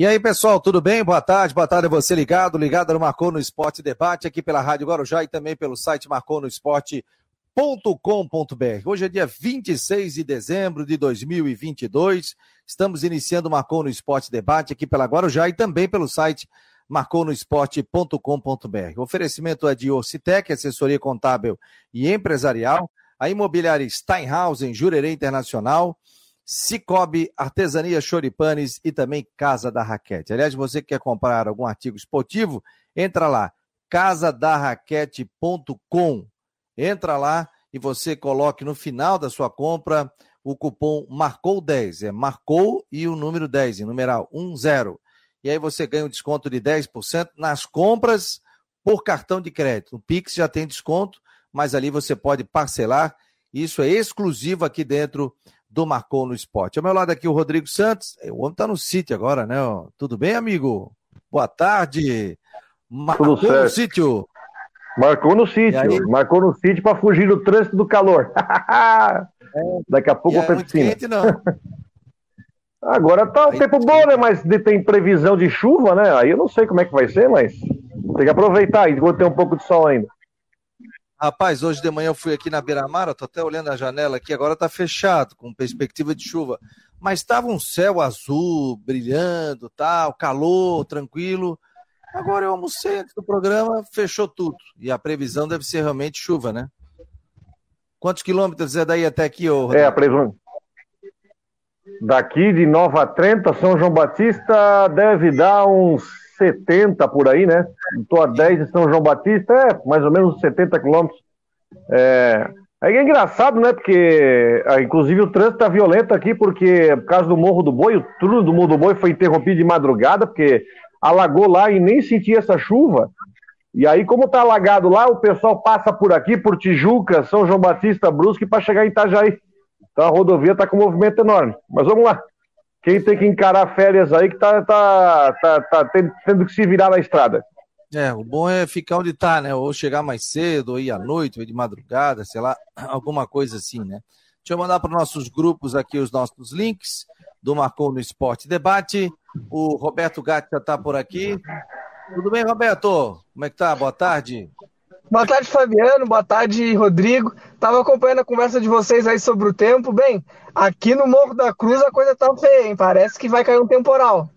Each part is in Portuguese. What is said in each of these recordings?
E aí, pessoal, tudo bem? Boa tarde, boa tarde a você ligado, ligado no Marcou no Esporte Debate, aqui pela Rádio Guarujá e também pelo site marconosport.com.br. Hoje é dia 26 de dezembro de 2022, estamos iniciando o Marcou no Esporte Debate aqui pela Guarujá e também pelo site marconosport.com.br. O oferecimento é de Orcitec, assessoria contábil e empresarial, a imobiliária Steinhausen, Jurerê Internacional, Cicobi, Artesania Choripanes e também Casa da Raquete. Aliás, você que quer comprar algum artigo esportivo, entra lá, casadarraquete.com. Entra lá e você coloque no final da sua compra o cupom Marcou 10. É Marcou e o número 10, em numeral 10. E aí você ganha um desconto de 10% nas compras por cartão de crédito. O Pix já tem desconto, mas ali você pode parcelar. Isso é exclusivo aqui dentro do Marcou no Esporte. Ao meu lado aqui o Rodrigo Santos. O homem tá no sítio agora, né? Tudo bem, amigo? Boa tarde. Marcou no sítio. Marcou no sítio. Marcou no sítio para fugir do trânsito do calor. é, Daqui a pouco eu é piscina. Quente, não. Agora tá o tempo bom, né? Mas tem previsão de chuva, né? Aí eu não sei como é que vai ser, mas tem que aproveitar enquanto tem um pouco de sol ainda. Rapaz, hoje de manhã eu fui aqui na Beira-Mar, tô até olhando a janela aqui, agora tá fechado, com perspectiva de chuva. Mas estava um céu azul, brilhando, tal, calor, tranquilo. Agora eu almocei antes do programa, fechou tudo. E a previsão deve ser realmente chuva, né? Quantos quilômetros é daí até aqui, ô? É, a previsão. Daqui de Nova Trenta, São João Batista, deve dar uns 70 por aí, né? Estou a 10 de São João Batista, é mais ou menos 70 quilômetros. É, é engraçado, né? Porque, ah, inclusive, o trânsito está violento aqui, porque por causa do Morro do Boi, o turno do Morro do Boi foi interrompido de madrugada, porque alagou lá e nem senti essa chuva. E aí, como está alagado lá, o pessoal passa por aqui, por Tijuca, São João Batista, Brusque, para chegar em Itajaí. Então a rodovia está com um movimento enorme. Mas vamos lá quem tem que encarar férias aí que tá, tá, tá, tá tendo que se virar na estrada. É, o bom é ficar onde tá, né? Ou chegar mais cedo, ou ir à noite, ou ir de madrugada, sei lá, alguma coisa assim, né? Deixa eu mandar para os nossos grupos aqui os nossos links do Marcou no Esporte Debate. O Roberto Gatti já está por aqui. Tudo bem, Roberto? Como é que tá? Boa tarde. Boa tarde, Fabiano. Boa tarde, Rodrigo. Estava acompanhando a conversa de vocês aí sobre o tempo. Bem, aqui no Morro da Cruz a coisa tá feia, hein? Parece que vai cair um temporal.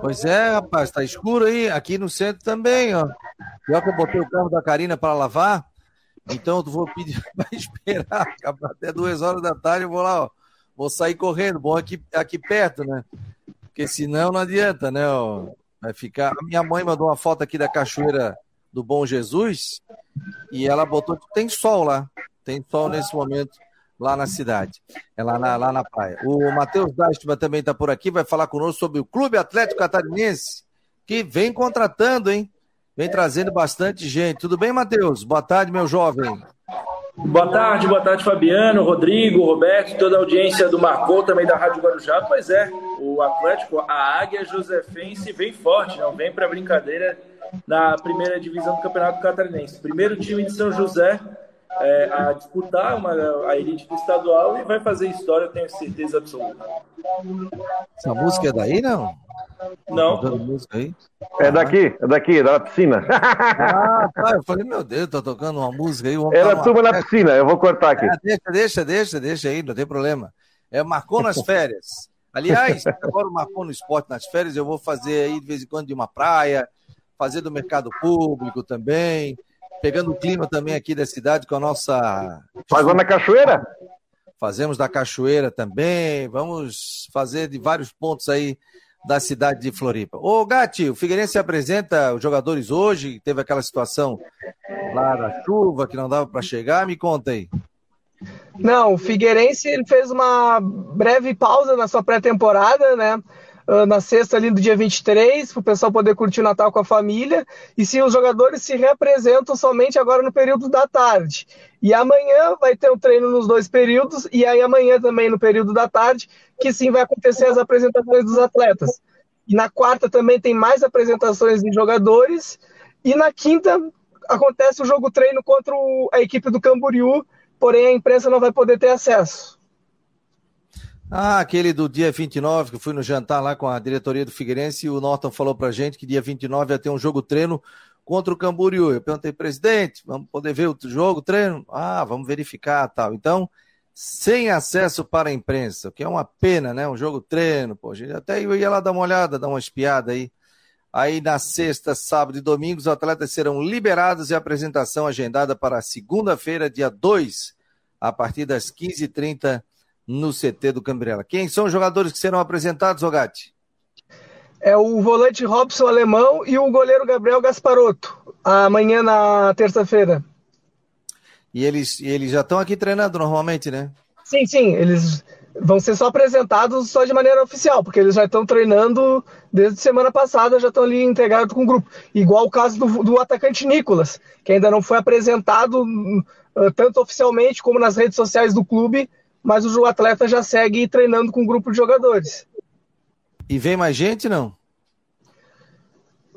Pois é, rapaz, tá escuro aí. Aqui no centro também, ó. Pior que eu botei o carro da Karina para lavar, então eu vou pedir para esperar até duas horas da tarde. Eu vou lá, ó. Vou sair correndo. Bom aqui, aqui perto, né? Porque senão não adianta, né? Ó. Vai ficar. A minha mãe mandou uma foto aqui da cachoeira do Bom Jesus e ela botou tem sol lá, tem sol nesse momento lá na cidade, é lá na, lá na praia. O Matheus Dastman também está por aqui, vai falar conosco sobre o Clube Atlético Catarinense, que vem contratando, hein? Vem trazendo bastante gente. Tudo bem, Matheus? Boa tarde, meu jovem. Boa tarde, boa tarde, Fabiano, Rodrigo, Roberto, toda a audiência do Marcou, também da Rádio Guarujá. Pois é, o Atlético, a Águia Josefense vem forte, não vem para brincadeira na primeira divisão do Campeonato Catarinense. Primeiro time de São José é, a disputar uma, a elite do estadual e vai fazer história, tenho certeza absoluta. Essa música é daí, não? Não. Tá música aí? É daqui, é daqui, da piscina. Ah, tá. Eu falei, meu Deus, tá tocando uma música aí. Era tá turma na piscina, eu vou cortar aqui. É, deixa, deixa, deixa, deixa aí, não tem problema. É, marcou nas férias. Aliás, agora marcou no esporte nas férias, eu vou fazer aí de vez em quando de uma praia, fazer do mercado público também, pegando o clima também aqui da cidade com a nossa. Fazendo na cachoeira? Fazemos da cachoeira também, vamos fazer de vários pontos aí da cidade de Floripa. Ô, Gatti, o Figueirense apresenta os jogadores hoje, teve aquela situação lá da chuva que não dava para chegar, me conta aí. Não, o Figueirense ele fez uma breve pausa na sua pré-temporada, né? Ah, na sexta ali do dia 23, para o pessoal poder curtir o Natal com a família. E se os jogadores se representam somente agora no período da tarde. E amanhã vai ter um treino nos dois períodos, e aí amanhã também no período da tarde, que sim vai acontecer as apresentações dos atletas. E na quarta também tem mais apresentações de jogadores. E na quinta acontece o jogo treino contra a equipe do Camboriú, porém a imprensa não vai poder ter acesso. Ah, aquele do dia 29, que fui no jantar lá com a diretoria do Figueirense e o Norton falou pra gente que dia 29 ia ter um jogo treino contra o Camboriú. Eu perguntei, presidente, vamos poder ver o jogo, treino? Ah, vamos verificar tal. Então, sem acesso para a imprensa, o que é uma pena, né? Um jogo treino, pô. Até eu ia lá dar uma olhada, dar uma espiada aí. Aí na sexta, sábado e domingo, os atletas serão liberados e a apresentação agendada para segunda-feira, dia 2, a partir das 15h30 no CT do Cambrela. Quem são os jogadores que serão apresentados, Ogatti? É o volante Robson Alemão e o goleiro Gabriel Gasparotto, amanhã na terça-feira. E eles, eles já estão aqui treinando normalmente, né? Sim, sim, eles vão ser só apresentados só de maneira oficial, porque eles já estão treinando desde semana passada, já estão ali integrados com o grupo. Igual o caso do, do atacante Nicolas, que ainda não foi apresentado uh, tanto oficialmente como nas redes sociais do clube, mas o atleta já segue treinando com um grupo de jogadores. E vem mais gente, não?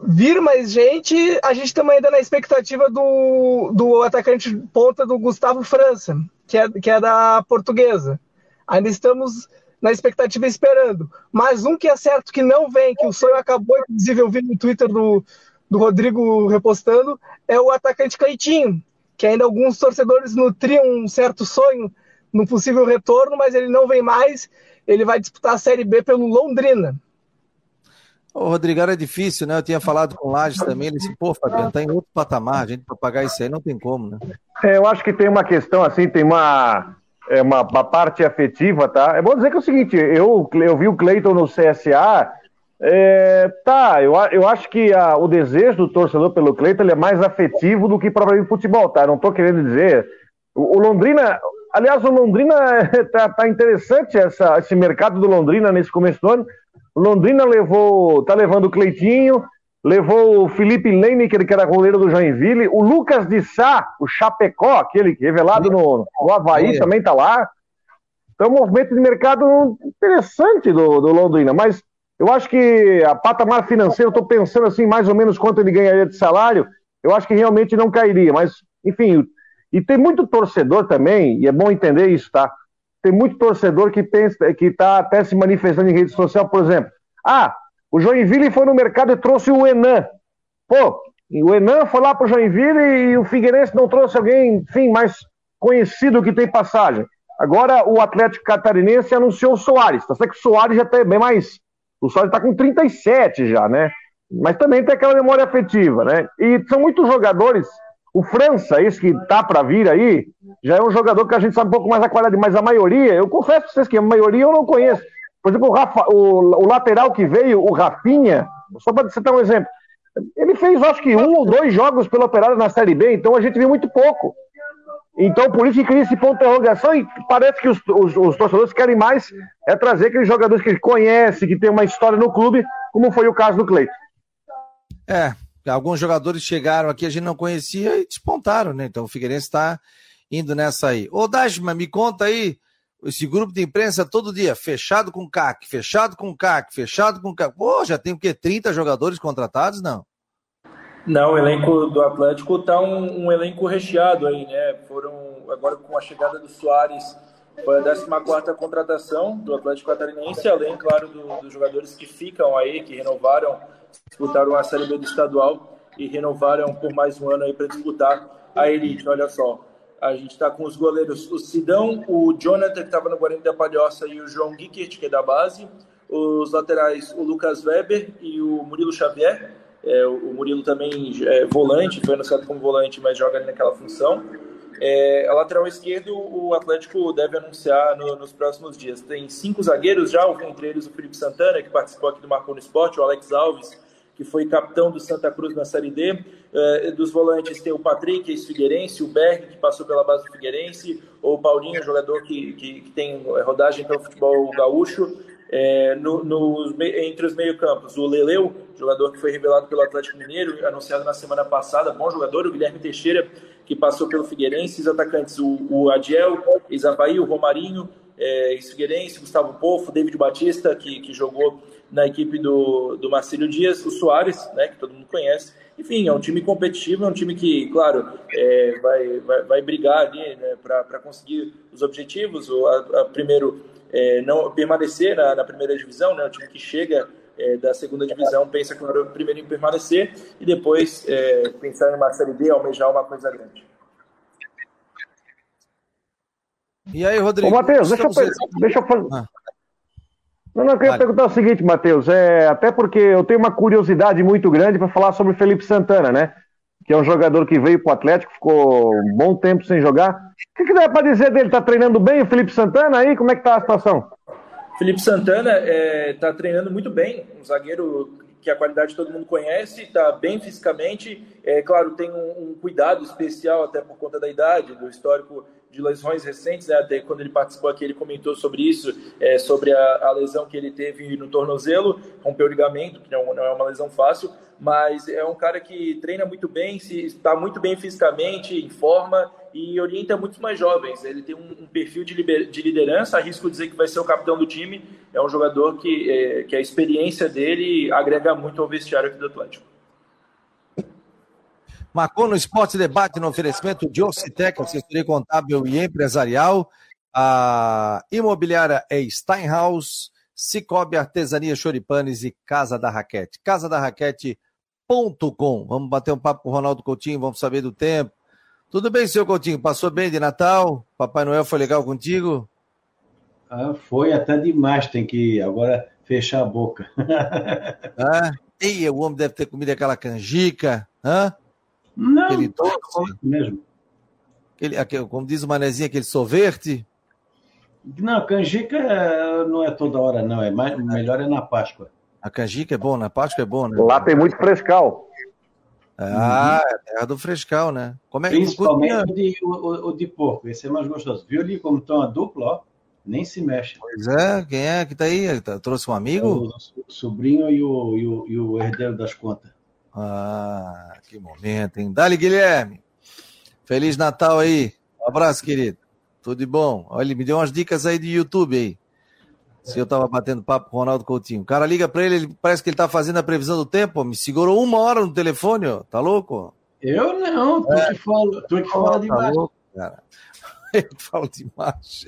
Vir mais gente, a gente também ainda na expectativa do, do atacante ponta do Gustavo França, que é, que é da portuguesa. Ainda estamos na expectativa esperando. Mas um que é certo que não vem, que o sonho acabou, inclusive eu vi no Twitter do, do Rodrigo repostando, é o atacante Cleitinho, que ainda alguns torcedores nutriam um certo sonho no possível retorno, mas ele não vem mais. Ele vai disputar a Série B pelo Londrina. O Rodrigo era difícil, né? Eu tinha falado com o Lages também. Ele disse, pô, Fabiano, tá em outro patamar. A gente para pagar isso aí não tem como, né? É, eu acho que tem uma questão assim, tem uma, é uma, uma, parte afetiva, tá? É bom dizer que é o seguinte: eu, eu vi o Cleiton no CSA. É, tá, eu, eu acho que a, o desejo do torcedor pelo Cleiton é mais afetivo do que propriamente futebol, tá? Não tô querendo dizer. O, o Londrina, Aliás, o Londrina tá, tá interessante essa, esse mercado do Londrina nesse começo do ano. O Londrina levou, tá levando o Cleitinho, levou o Felipe Leineker, que era goleiro do Joinville, o Lucas de Sá, o Chapecó, aquele revelado no, no Havaí, é. também tá lá. Então, um movimento de mercado interessante do, do Londrina, mas eu acho que a patamar financeiro, tô pensando assim, mais ou menos quanto ele ganharia de salário, eu acho que realmente não cairia, mas, enfim, e tem muito torcedor também, e é bom entender isso, tá? Tem muito torcedor que pensa, que está até se manifestando em rede social, por exemplo. Ah, o Joinville foi no mercado e trouxe o Enan. Pô, o Enan foi lá para o Joinville e o Figueirense não trouxe alguém, enfim, mais conhecido que tem passagem. Agora o Atlético Catarinense anunciou o Soares. Tá certo que o Soares já está bem mais. O Soares está com 37 já, né? Mas também tem aquela memória afetiva, né? E são muitos jogadores o França, esse que tá para vir aí, já é um jogador que a gente sabe um pouco mais a qualidade, mas a maioria, eu confesso para vocês que a maioria eu não conheço. Por exemplo, o, Rafa, o, o lateral que veio, o Rafinha, só para citar um exemplo, ele fez acho que um ou dois jogos pelo Operário na Série B, então a gente viu muito pouco. Então, por isso que cria esse ponto de interrogação e parece que os, os, os, torcedores querem mais é trazer aqueles jogadores que conhecem, que tem uma história no clube, como foi o caso do Cleiton. É, alguns jogadores chegaram aqui, a gente não conhecia e despontaram, né? Então o Figueirense está indo nessa aí. Ô, Dashma, me conta aí, esse grupo de imprensa todo dia, fechado com CAC, fechado com CAC, fechado com CAC. Pô, já tem o quê? 30 jogadores contratados? Não. Não, o elenco do Atlético tá um, um elenco recheado aí, né? Foram, agora com a chegada do Soares, foi a 14 contratação do Atlético Catarinense, além, claro, do, dos jogadores que ficam aí, que renovaram disputaram a Série B do estadual e renovaram por mais um ano aí para disputar a Elite. Olha só, a gente está com os goleiros, o Sidão, o Jonathan, que estava no Guarani da Palhoça, e o João Gickert, que é da base. Os laterais, o Lucas Weber e o Murilo Xavier. É, o Murilo também é volante, foi anunciado como volante, mas joga naquela função. É, a lateral esquerdo, o Atlético deve anunciar no, nos próximos dias. Tem cinco zagueiros já, entre eles o Felipe Santana, que participou aqui do Marcou no Esporte, o Alex Alves, que foi capitão do Santa Cruz na Série D. Uh, dos volantes tem o Patrick, ex-Figueirense, o Berg, que passou pela base do Figueirense, o Paulinho, jogador que, que, que tem rodagem pelo futebol gaúcho. É, no, no, entre os meio-campos, o Leleu, jogador que foi revelado pelo Atlético Mineiro, anunciado na semana passada, bom jogador, o Guilherme Teixeira, que passou pelo Figueirense, os atacantes, o, o Adiel, Isabaí, o Romarinho, é, ex-Figueirense, Gustavo Pofo, David Batista, que, que jogou na equipe do, do Marcílio Dias, o Soares, né, que todo mundo conhece. Enfim, é um time competitivo, é um time que, claro, é, vai, vai, vai brigar ali né, para conseguir os objetivos. O, a, a, primeiro, é, não permanecer na, na, primeira divisão, né? O time que chega é, da segunda divisão pensa, claro, primeiro em permanecer e depois é, pensar em uma Série D, almejar uma coisa grande. E aí, Rodrigo? Ô, Matheus, deixa, eu, deixa eu fazer. Ah. Não, não, eu queria vale. perguntar o seguinte, Matheus, é, até porque eu tenho uma curiosidade muito grande para falar sobre o Felipe Santana, né? Que é um jogador que veio para o Atlético, ficou um bom tempo sem jogar. O que, que dá para dizer dele? Tá treinando bem o Felipe Santana aí? Como é que tá a situação? Felipe Santana está é, tá treinando muito bem, um zagueiro que a qualidade todo mundo conhece, está bem fisicamente. É claro, tem um, um, cuidado especial até por conta da idade, do histórico de lesões recentes, né? até quando ele participou aqui ele comentou sobre isso, é, sobre a, a, lesão que ele teve no tornozelo, rompeu o ligamento, que não, não, é uma lesão fácil, mas é um cara que treina muito bem, está muito bem fisicamente, em forma e orienta muitos mais jovens. Ele tem um, um perfil de, liber, de, liderança, arrisco dizer que vai ser o capitão do time, é um jogador que, é, que a experiência dele agrega muito ao vestiário aqui do Atlético. Marcou no Esporte Debate no oferecimento de Ocitec, assessoria contábil e empresarial. A imobiliária é Steinhaus, Cicobi Artesania Choripanes e Casa da Raquete. Casa da Raquete.com. Vamos bater um papo com o Ronaldo Coutinho, vamos saber do tempo. Tudo bem, senhor Coutinho? Passou bem de Natal? Papai Noel foi legal contigo? Ah, foi até demais, tem que agora fechar a boca. ah, o homem deve ter comido aquela canjica, hã? Não, aquele doce, mesmo. Aquele, aquele, como diz o manezinho, aquele sorvete. Não, canjica é, não é toda hora, não. É mais, melhor é na Páscoa. A canjica é bom, na Páscoa é bom, né? Lá tem muito frescal. Ah, uhum. é terra do frescal, né? Como é, Principalmente o de, o, o, de porco, esse é mais gostoso. Viu ali como estão a dupla, ó? Nem se mexe. Pois é, quem é que tá aí? Tá, trouxe um amigo? É o sobrinho e o, e o, e o herdeiro das contas. Ah, que momento, hein? Dali, Guilherme. Feliz Natal aí. Um abraço, querido. Tudo de bom. Olha, me deu umas dicas aí de YouTube aí. Se eu tava batendo papo com o Ronaldo Coutinho. O cara liga para ele, ele, parece que ele tá fazendo a previsão do tempo. Me segurou uma hora no telefone, ó. Tá louco? Eu não, tu é. que fala, tu que fala tá demais. Louco, cara. Eu falo demais.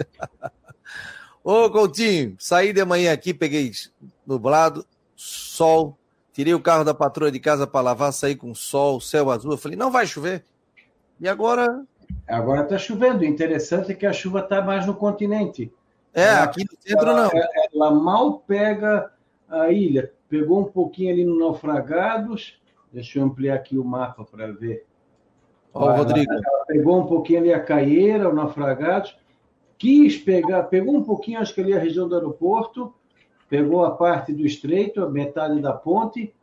Ô, Coutinho, saí de manhã aqui, peguei nublado, sol, Tirei o carro da patroa de casa para lavar, saí com sol, céu azul. Eu falei, não vai chover. E agora. Agora está chovendo. O interessante é que a chuva está mais no continente. É, ela, aqui no centro ela, não. Ela mal pega a ilha. Pegou um pouquinho ali no Naufragados. Deixa eu ampliar aqui o mapa para ver. Ó, Rodrigo. Ela pegou um pouquinho ali a Caieira, o Naufragados. Quis pegar, pegou um pouquinho, acho que ali a região do aeroporto pegou a parte do estreito, a metade da ponte,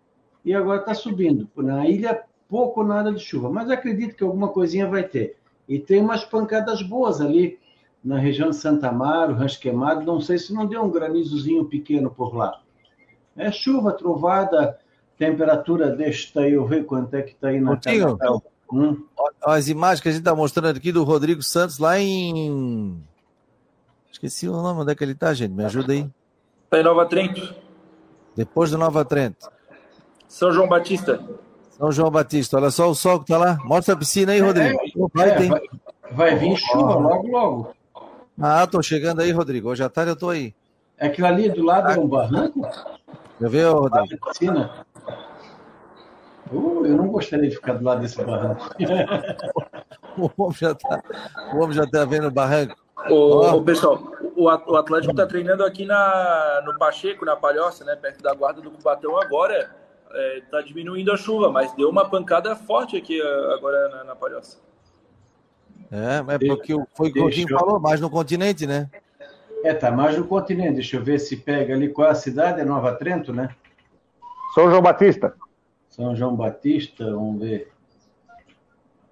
e agora está subindo. Na ilha, pouco ou nada de chuva, mas acredito que alguma coisinha vai ter. E tem umas pancadas boas ali na região de Santa Amaro, Rancho Queimado, não sei se não deu um granizozinho pequeno por lá. É chuva, trovada, temperatura, deixa eu ver quanto é que está aí na Coutinho, hum? As imagens que a gente está mostrando aqui do Rodrigo Santos lá em... Esqueci o nome, onde é que ele está, gente? Me ajuda aí. Está em Nova Trento. Depois do Nova Trento. São João Batista. São João Batista. Olha só o sol que está lá. Mostra a piscina aí, Rodrigo. É, vai, é, vai, vai, vir chuva logo, logo. Ah, tô chegando aí, Rodrigo. Hoje à tarde eu tô aí. É aquilo ali do lado é um barranco? Eu vi, Rodrigo. Piscina. Uh, eu não gostaria de ficar do lado desse barranco. o homem já está tá vendo o barranco. Ô, pessoal, o Atlético está treinando aqui na, no Pacheco, na Palhoça, né, perto da guarda do Cubatão agora. Está é, diminuindo a chuva, mas deu uma pancada forte aqui agora na, na Palhoça. É, é porque foi o que o falou, mais no continente, né? É, tá mais no continente. Deixa eu ver se pega ali qual é a cidade, é Nova Trento, né? São João Batista. São João Batista, vamos ver.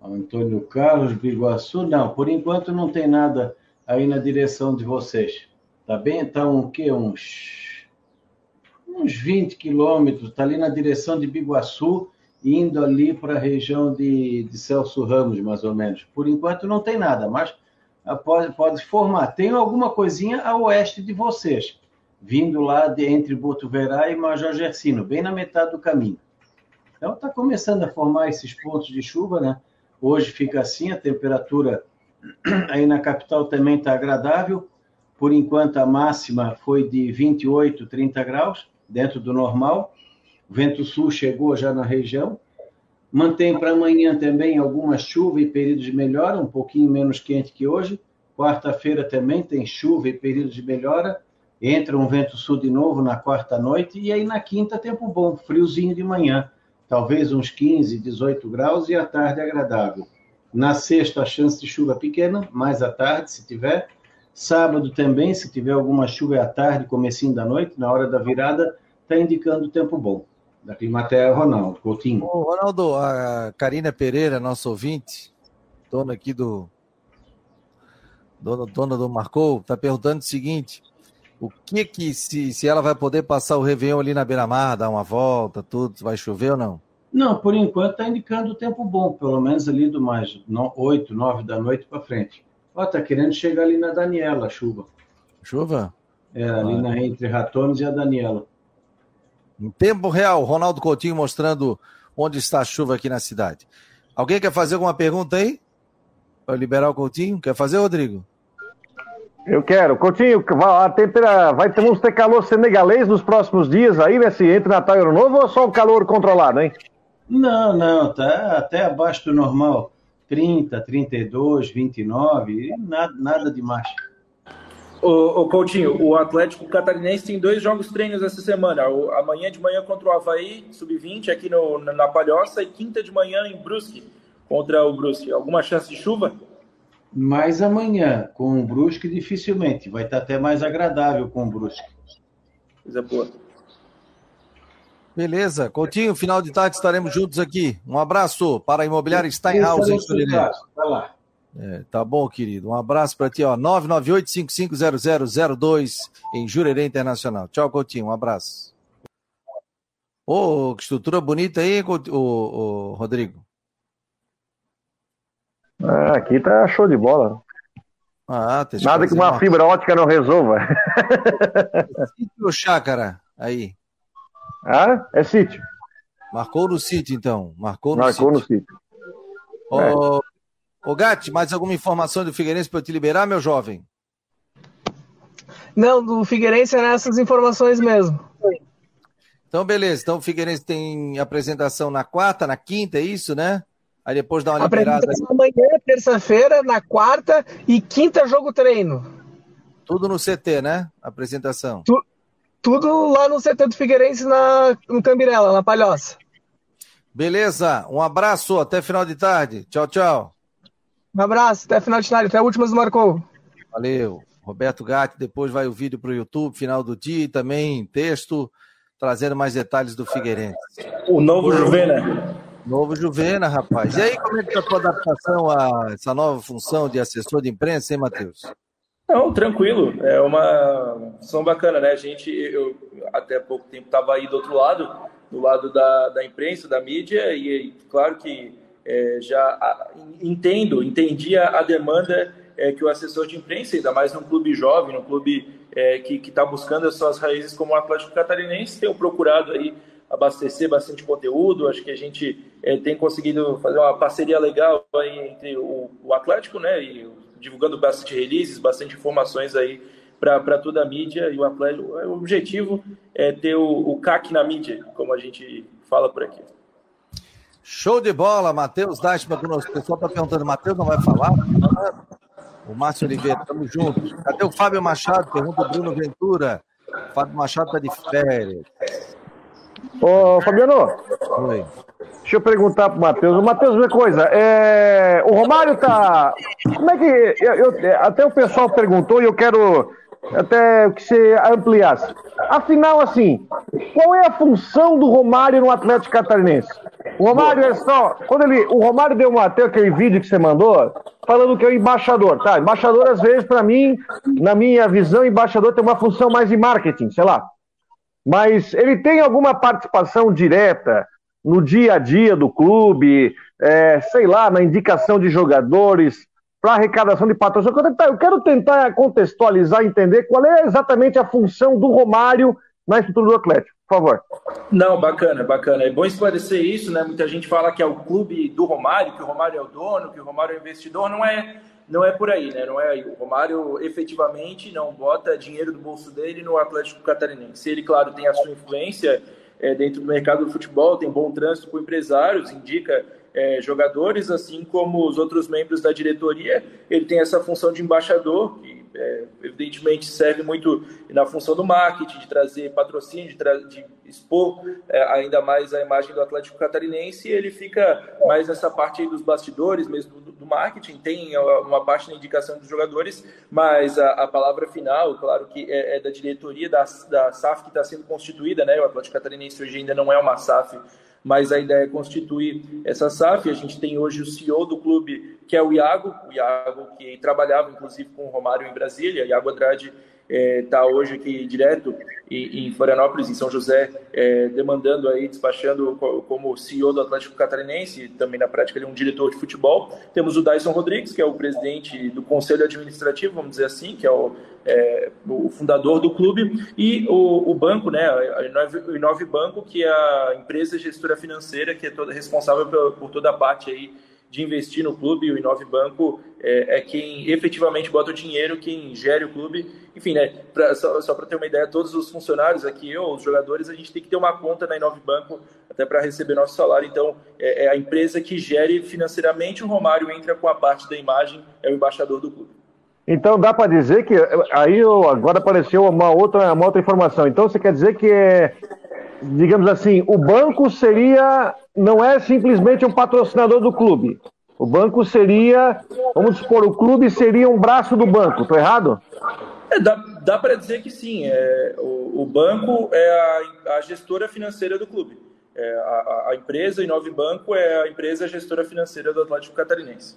Antônio Carlos, Biguaçu, não, por enquanto não tem nada aí na direção de vocês. Tá bem? Então, o quê? Uns, uns 20 quilômetros, está ali na direção de Biguaçu, indo ali para a região de, de Celso Ramos, mais ou menos. Por enquanto não tem nada, mas ah, pode, pode formar. Tem alguma coisinha a oeste de vocês, vindo lá de entre Botuverá e Major Gersino, bem na metade do caminho. Então está começando a formar esses pontos de chuva, né? Hoje fica assim, a temperatura aí na capital também está agradável, Por enquanto, a máxima foi de 28, 30 graus, dentro do normal. Vento sul chegou já na região. Mantém para amanhã também alguma chuva e períodos de melhora, um pouquinho menos quente que hoje. Quarta-feira também tem chuva e períodos de melhora. Entra um vento sul de novo na quarta noite. E aí na quinta, tempo bom, friozinho de manhã. Talvez uns 15, 18 graus e à tarde agradável. Na sexta, a chance de chuva pequena, mais à tarde, se tiver. Sábado também, se tiver alguma chuva é à tarde, comecinho da noite, na hora da virada, está indicando tempo bom. Da Climaterra, Ronaldo Coutinho. Ô, Ronaldo, a Karina Pereira, nosso ouvinte, dona aqui do. Dona, dona do Marcou, está perguntando o seguinte: o que que, se, se ela vai poder passar o Réveillon ali na beira-mar, dar uma volta, tudo, vai chover ou não? Não, por enquanto está indicando tempo bom, pelo menos ali do mais 8, 9 da noite para frente. Ó, tá querendo chegar ali na Daniela, a chuva. Chuva? É, ali ah. na, entre Ratones e a Daniela. Em tempo real, Ronaldo Coutinho mostrando onde está a chuva aqui na cidade. Alguém quer fazer alguma pergunta aí? Para liberar o Coutinho? Quer fazer, Rodrigo? Eu quero. Coutinho, a tempera... vai ter, ter calor senegalês nos próximos dias aí, né? Se entre Natal e Ano Novo ou só o calor controlado, hein? Não, não, tá até abaixo do normal. 30, 32, 29, nada, nada demais. Ô, ô Coutinho, o Atlético Catarinense tem dois jogos treinos essa semana. O, amanhã de manhã contra o Havaí, sub-20, aqui no, na Palhoça, e quinta de manhã em Brusque, contra o Brusque. Alguma chance de chuva? Mais amanhã, com o Brusque, dificilmente. Vai estar até mais agradável com o Brusque. Coisa boa. Beleza. Coutinho, final de tarde estaremos juntos aqui. Um abraço para a Imobiliária Steinhaus em. Vai lá. É, tá bom, querido. Um abraço para ti, ó. 998-550002 em Jurerê Internacional. Tchau, Coutinho. Um abraço. Ô, oh, que estrutura bonita aí, o, o, Rodrigo. Ah, aqui tá show de bola. Ah, Nada que uma, fibra ótica não resolva. Sítio ou chácara aí? Ah, é sítio. Marcou no sítio, então. Marcou no Marcou sítio. no sítio. Ô, é. Ô Gatti, mais alguma informação do Figueirense para eu te liberar, meu jovem? Não, do Figueirense é nessas informações mesmo. Então, beleza. Então, o Figueirense tem apresentação na quarta, na quinta, é isso, né? Aí depois dá uma liberada. Amanhã, terça-feira, na quarta e quinta jogo treino. Tudo no CT, né? Apresentação. Tu, tudo lá no CT do Figueirense, na, no Cambirela, na Palhoça. Beleza, um abraço, até final de tarde. Tchau, tchau. Um abraço, até final de tarde, até a última do Marcou. Valeu. Roberto Gatti, depois vai o vídeo para o YouTube, final do dia, e também texto, trazendo mais detalhes do Figueirense. O novo Juvena. Novo Juvena, rapaz. E aí, como é que está a tua adaptação a essa nova função de assessor de imprensa, hein, Matheus? Não, tranquilo. É uma função bacana, né? A gente, eu até pouco tempo estava aí do outro lado, do lado da, da imprensa, da mídia, e claro que é, já entendo, entendia a demanda é, que o assessor de imprensa, ainda mais num clube jovem, num clube é, que está buscando as suas raízes como o Atlético Catarinense, tem procurado aí abastecer bastante conteúdo. Acho que a gente é, tem conseguido fazer uma parceria legal entre o, o Atlético né, e divulgando bastante releases, bastante informações aí para toda a mídia e o Atlético. O objetivo é ter o, o CAC na mídia, como a gente fala por aqui. Show de bola, Matheus Dashman conosco. O pessoal está perguntando, Matheus não vai falar? O Márcio Oliveira, estamos juntos. Cadê o Fábio Machado? Pergunta o Bruno Ventura. O Fábio Machado está de férias. Ô, Fabiano. Oi. Deixa eu perguntar pro Matheus. O Matheus, uma coisa. É... O Romário tá. Como é que. Eu, eu, até o pessoal perguntou e eu quero até que você ampliasse. Afinal, assim, qual é a função do Romário no Atlético Catarinense? O Romário é só. Quando ele. O Romário deu uma, até aquele vídeo que você mandou, falando que é o embaixador, tá? Embaixador, às vezes, para mim, na minha visão, embaixador tem uma função mais de marketing, sei lá. Mas ele tem alguma participação direta no dia a dia do clube, é, sei lá, na indicação de jogadores, para arrecadação de patrocínio. Eu quero tentar contextualizar, entender qual é exatamente a função do Romário na estrutura do Atlético, por favor. Não, bacana, bacana. É bom esclarecer isso, né? Muita gente fala que é o clube do Romário, que o Romário é o dono, que o Romário é o investidor. Não é, não é por aí, né? Não é aí. O Romário efetivamente não bota dinheiro do bolso dele no Atlético Catarinense. Ele, claro, tem a sua influência é, dentro do mercado do futebol, tem bom trânsito com empresários, indica é, jogadores, assim como os outros membros da diretoria. Ele tem essa função de embaixador, que é, evidentemente serve muito na função do marketing, de trazer patrocínio, de, tra de expor é, ainda mais a imagem do Atlético Catarinense. E ele fica mais nessa parte dos bastidores, mesmo do, do, marketing. Tem uma parte na indicação dos jogadores, mas a, a palavra final, claro que é, é da diretoria da, da SAF que está sendo constituída, né? O Atlético Catarinense hoje ainda não é uma SAF mas a ideia é constituir essa SAF. A gente tem hoje o CEO do clube, que é o Iago, o Iago que trabalhava inclusive com o Romário em Brasília, Iago Andrade está é, hoje aqui direto em, em, Florianópolis, em São José, é, demandando aí, despachando como CEO do Atlético Catarinense, também na prática ele é um diretor de futebol. Temos o Dyson Rodrigues, que é o presidente do Conselho Administrativo, vamos dizer assim, que é o, é, o fundador do clube, e o, o banco, né, o Inove Banco, que é a empresa gestora financeira que é toda responsável por, por toda a parte aí de investir no clube, o Inove Banco é, é, quem efetivamente bota o dinheiro, quem gere o clube. Enfim, né, pra, só, só para ter uma ideia, todos os funcionários aqui, eu, os jogadores, a gente tem que ter uma conta na Inove Banco até para receber nosso salário. Então, é, é, a empresa que gere financeiramente, o Romário entra com a parte da imagem, é o embaixador do clube. Então dá para dizer que aí agora apareceu uma outra, uma outra informação. Então você quer dizer que é, digamos assim, o banco seria não é simplesmente um patrocinador do clube. O banco seria, vamos supor, o clube seria um braço do banco. Estou errado? É, dá dá para dizer que sim. É, o, o banco é a, a, gestora financeira do clube. É, a, a empresa Inove Banco é a empresa gestora financeira do Atlético Catarinense.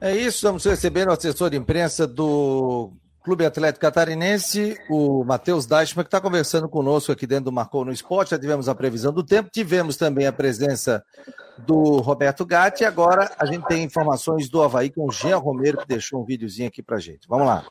É isso, vamos receber o assessor de imprensa do Clube Atlético Catarinense, o Matheus Deichmann, que está conversando conosco aqui dentro do Marcou no Esporte. Já tivemos a previsão do tempo, tivemos também a presença do Roberto Gatti. E agora a gente tem informações do Havaí com o Jean Romero, que deixou um videozinho aqui para gente. Vamos lá.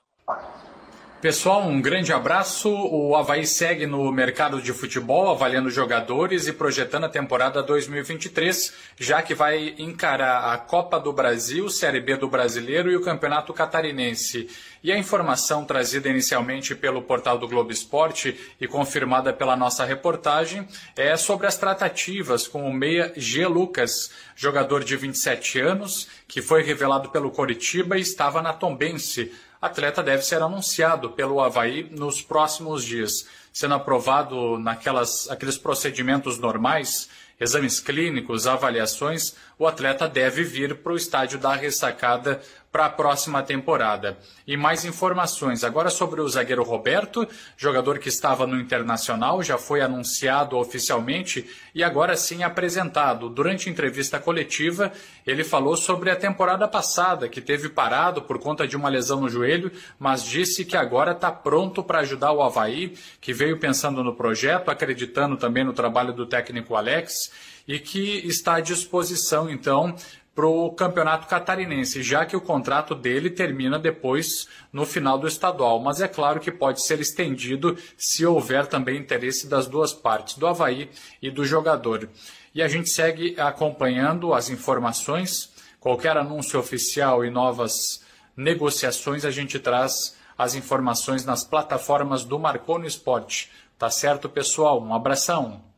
Pessoal, um grande abraço. O Havaí segue no mercado de futebol, avaliando jogadores e projetando a temporada 2023, já que vai encarar a Copa do Brasil, Série B do Brasileiro e o Campeonato Catarinense. E a informação trazida inicialmente pelo portal do Globo Esporte e confirmada pela nossa reportagem é sobre as tratativas com o meia G. Lucas, jogador de 27 anos, que foi revelado pelo Coritiba e estava na Tombense atleta deve ser anunciado pelo Havaí nos próximos dias, sendo aprovado naquelas aqueles procedimentos normais, exames clínicos, avaliações, o atleta deve vir para o estádio da ressacada para a próxima temporada. E mais informações agora sobre o zagueiro Roberto, jogador que estava no Internacional, já foi anunciado oficialmente e agora sim apresentado. Durante entrevista coletiva, ele falou sobre a temporada passada, que teve parado por conta de uma lesão no joelho, mas disse que agora está pronto para ajudar o Havaí, que veio pensando no projeto, acreditando também no trabalho do técnico Alex e que está à disposição, então, para o campeonato catarinense, já que o contrato dele termina depois no final do estadual. Mas é claro que pode ser estendido se houver também interesse das duas partes, do Havaí e do jogador. E a gente segue acompanhando as informações. Qualquer anúncio oficial e novas negociações, a gente traz as informações nas plataformas do Marconi Esporte. Tá certo, pessoal? Um abração.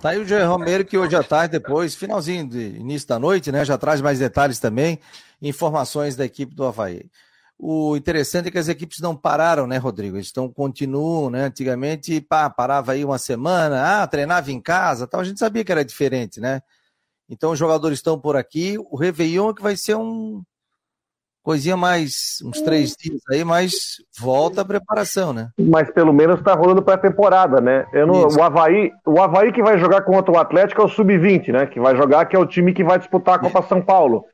Tá aí o Jair Romero, que hoje à tarde, depois, finalzinho de início da noite, né? Já traz mais detalhes também, informações da equipe do Havaí. O interessante é que as equipes não pararam, né, Rodrigo? Eles estão, continuam, né? Antigamente, pá, parava aí uma semana, ah, treinava em casa, tal. A gente sabia que era diferente, né? Então os jogadores estão por aqui. O Réveillon é que vai ser um, coisinha mais, uns três dias aí, mas volta a preparação, né? Mas pelo menos tá rolando pré-temporada, né? Eu não, o, Havaí, o Havaí que vai jogar contra o Atlético é o Sub-20, né? Que vai jogar, que é o time que vai disputar a Copa é. São Paulo.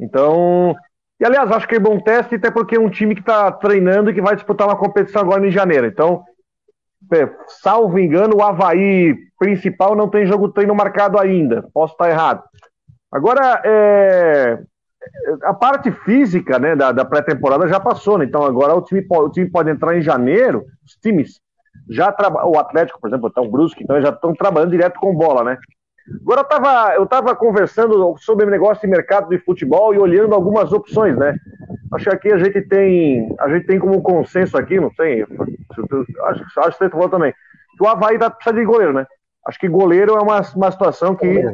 Então. E aliás, acho que é bom teste, até porque é um time que está treinando e que vai disputar uma competição agora em janeiro. Então, é, salvo engano, o Havaí principal não tem jogo treino marcado ainda. Posso estar errado. Agora, é, a parte física né, da, da pré-temporada já passou, né? Então agora o time, o time pode entrar em janeiro, os times já trabalham. O Atlético, por exemplo, tá o Brusque, então já estão trabalhando direto com bola, né? Agora eu estava eu tava conversando sobre o negócio de mercado de futebol e olhando algumas opções, né? Acho que aqui a gente tem, a gente tem como consenso aqui, não sei, acho, acho que você falou também, que o Havaí tá, precisa de goleiro, né? Acho que goleiro é uma, uma situação que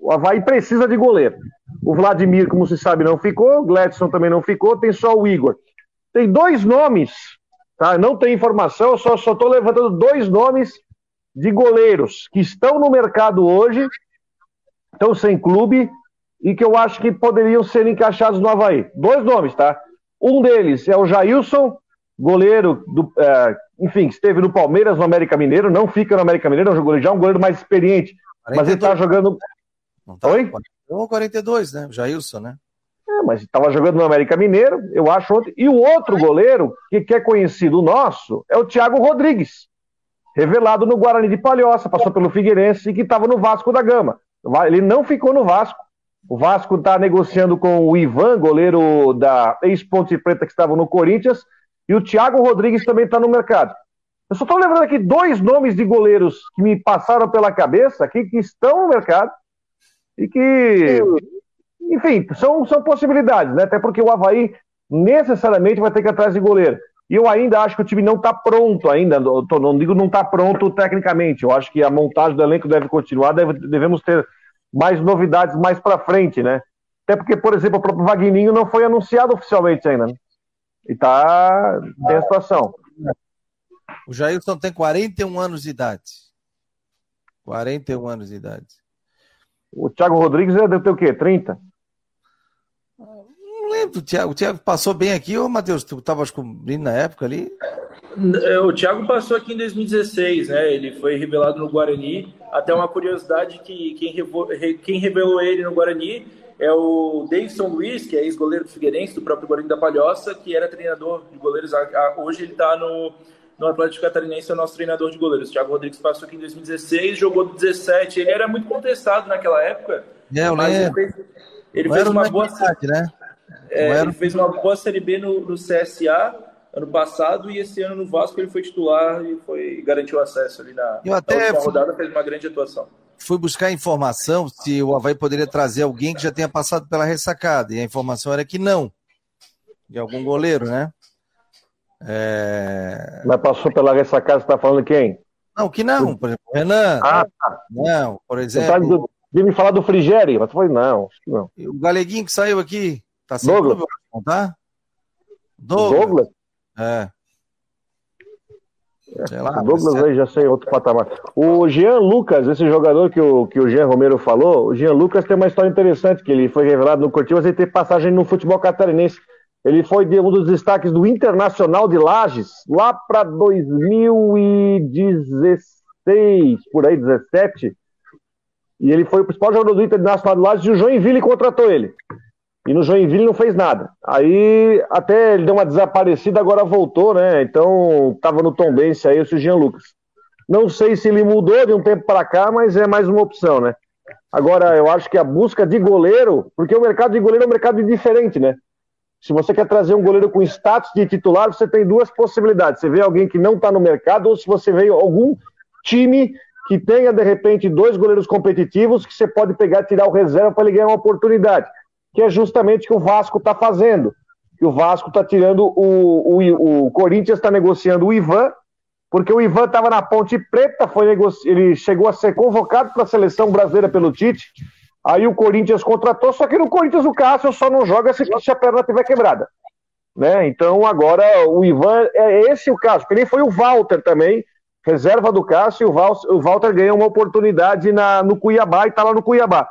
o Havaí precisa de goleiro. O Vladimir, como se sabe, não ficou, o Gladson também não ficou, tem só o Igor. Tem dois nomes, tá? Não tem informação, só estou levantando dois nomes de goleiros que estão no mercado hoje, estão sem clube, e que eu acho que poderiam ser encaixados no Havaí. Dois nomes, tá? Um deles é o Jailson, goleiro do. É, enfim, esteve no Palmeiras, no América Mineiro, não fica no América Mineiro, é já é um goleiro mais experiente, 42. mas ele está jogando. Não tá, Oi? 42, né? Jailson, né? É, mas estava jogando no América Mineiro, eu acho ontem. E o outro goleiro, que, que é conhecido nosso, é o Thiago Rodrigues, revelado no Guarani de Palhoça, passou pelo Figueirense e que estava no Vasco da Gama. Ele não ficou no Vasco. O Vasco está negociando com o Ivan, goleiro da ex-Ponte Preta que estava no Corinthians, e o Thiago Rodrigues também está no mercado. Eu só estou lembrando aqui dois nomes de goleiros que me passaram pela cabeça aqui, que estão no mercado e que enfim, são, são possibilidades, né? Até porque o Havaí necessariamente vai ter que ir atrás de goleiro. E eu ainda acho que o time não está pronto ainda, não digo não está pronto tecnicamente, eu acho que a montagem do elenco deve continuar, deve, devemos ter mais novidades mais para frente, né? Até porque, por exemplo, o próprio Vagninho não foi anunciado oficialmente ainda, né? E tá tem a situação. O Jailson tem 41 anos de idade. 41 anos de idade. O Thiago Rodrigues deve ter o quê? 30? lembro do Thiago. O Thiago passou bem aqui, ô Matheus, tu estavas cobrindo na época ali? É, o Thiago passou aqui em 2016, né? Ele foi revelado no Guarani. Até uma curiosidade que quem, quem revelou ele no Guarani é o Davidson Luiz, que é ex-goleiro do Figueirense, do próprio Guarani da Palhoça, que era treinador de goleiros. Hoje ele está no, no Atlético Catarinense, é o nosso treinador de goleiros. O Thiago Rodrigues passou aqui em 2016, jogou 17. Ele era muito contestado naquela época. É, mas ele fez, ele fez uma boa. Né? É, ele fez uma boa Série B no, no, CSA ano passado e esse ano no Vasco ele foi titular e foi garantiu acesso ali na, Eu até na rodada, fez uma grande atuação. Fui buscar informação se o Havaí poderia trazer alguém que já tenha passado pela ressacada, e a informação era que não, de algum goleiro, né? É... Mas passou pela ressacada, você está falando quem? Não, que não, por exemplo, Renan. Ah, tá. Não, por exemplo. Você me falar do Frigério, mas foi não, não. O Galeguinho que saiu aqui. Tá sem Douglas. Clube, tá? Douglas. Douglas? É. Sei lá, Douglas aí já sei outro patamar. O Jean Lucas, esse jogador que o, que o Jean Romero falou, o Jean Lucas tem uma história interessante, que ele foi revelado no Cortivas e teve passagem no futebol catarinense. Ele foi um dos destaques do Internacional de Lages, lá para 2016, por aí, 17. E ele foi o principal jogador do Internacional de Lages e o Joinville contratou ele. E no Joinville não fez nada. Aí até ele deu uma desaparecida, agora voltou, né? Então tava no Tom Bense aí o Jean Lucas. Não sei se ele mudou de um tempo para cá, mas é mais uma opção, né? Agora, eu acho que a busca de goleiro, porque o mercado de goleiro é um mercado diferente, né? Se você quer trazer um goleiro com status de titular, você tem duas possibilidades. Você vê alguém que não está no mercado, ou se você vê algum time que tenha, de repente, dois goleiros competitivos que você pode pegar e tirar o reserva para ele ganhar uma oportunidade que é justamente o que o Vasco está fazendo. Que o Vasco está tirando o, o, o Corinthians está negociando o Ivan, porque o Ivan estava na Ponte Preta, foi ele chegou a ser convocado para a seleção brasileira pelo Tite. Aí o Corinthians contratou, só que no Corinthians o Cássio só não joga se, se a perna estiver quebrada. Né? Então agora o Ivan, é esse o caso, que nem foi o Walter também, reserva do Cássio, e o Walter ganhou uma oportunidade na, no Cuiabá e está lá no Cuiabá.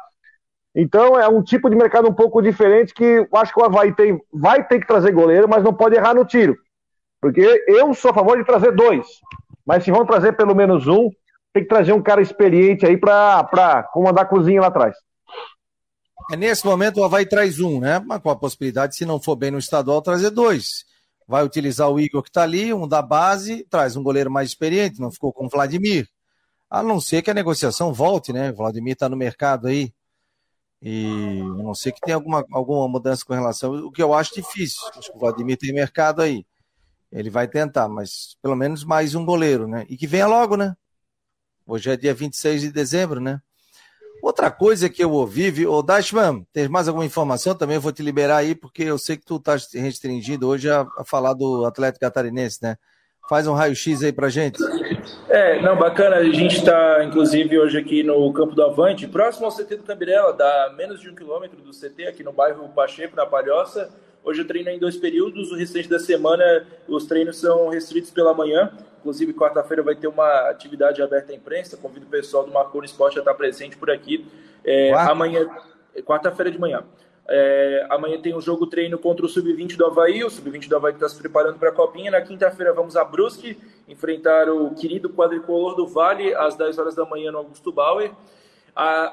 Então é um tipo de mercado um pouco diferente que acho que o Havaí tem, vai ter que trazer goleiro, mas não pode errar no tiro. Porque eu sou a favor de trazer dois. Mas se vão trazer pelo menos um, tem que trazer um cara experiente aí para comandar a cozinha lá atrás. É, nesse momento o Havaí traz um, né? Mas com a possibilidade, se não for bem no estadual, trazer dois. Vai utilizar o Igor que está ali, um da base, traz um goleiro mais experiente, não ficou com o Vladimir. A não ser que a negociação volte, né? O Vladimir está no mercado aí e a não ser que tenha alguma, alguma mudança com relação. O que eu acho difícil. Acho que o Vladimir tem mercado aí. Ele vai tentar, mas pelo menos mais um goleiro, né? E que venha logo, né? Hoje é dia 26 de dezembro, né? Outra coisa que eu ouvi, ô Dashman, tem mais alguma informação também? Vou te liberar aí, porque eu sei que tu tá restringido hoje a, a falar do Atlético Catarinense, né? Faz um raio-x aí pra gente. É, não, bacana. A gente está, inclusive, hoje aqui no Campo do Avante, próximo ao CT do Cambirela, dá menos de um quilômetro do CT, aqui no bairro Pacheco, na Palhoça. Hoje eu treino em dois períodos, o restante da semana os treinos são restritos pela manhã. Inclusive, quarta-feira vai ter uma atividade aberta à imprensa. Convido o pessoal do Marconi Esporte a estar presente por aqui. É, amanhã, quarta-feira de manhã. É, amanhã tem um jogo treino contra o Sub-20 do Havaí. O Sub-20 do Havaí está se preparando para a Copinha. Na quinta-feira vamos a Brusque enfrentar o querido quadricolor do Vale às 10 horas da manhã no Augusto Bauer.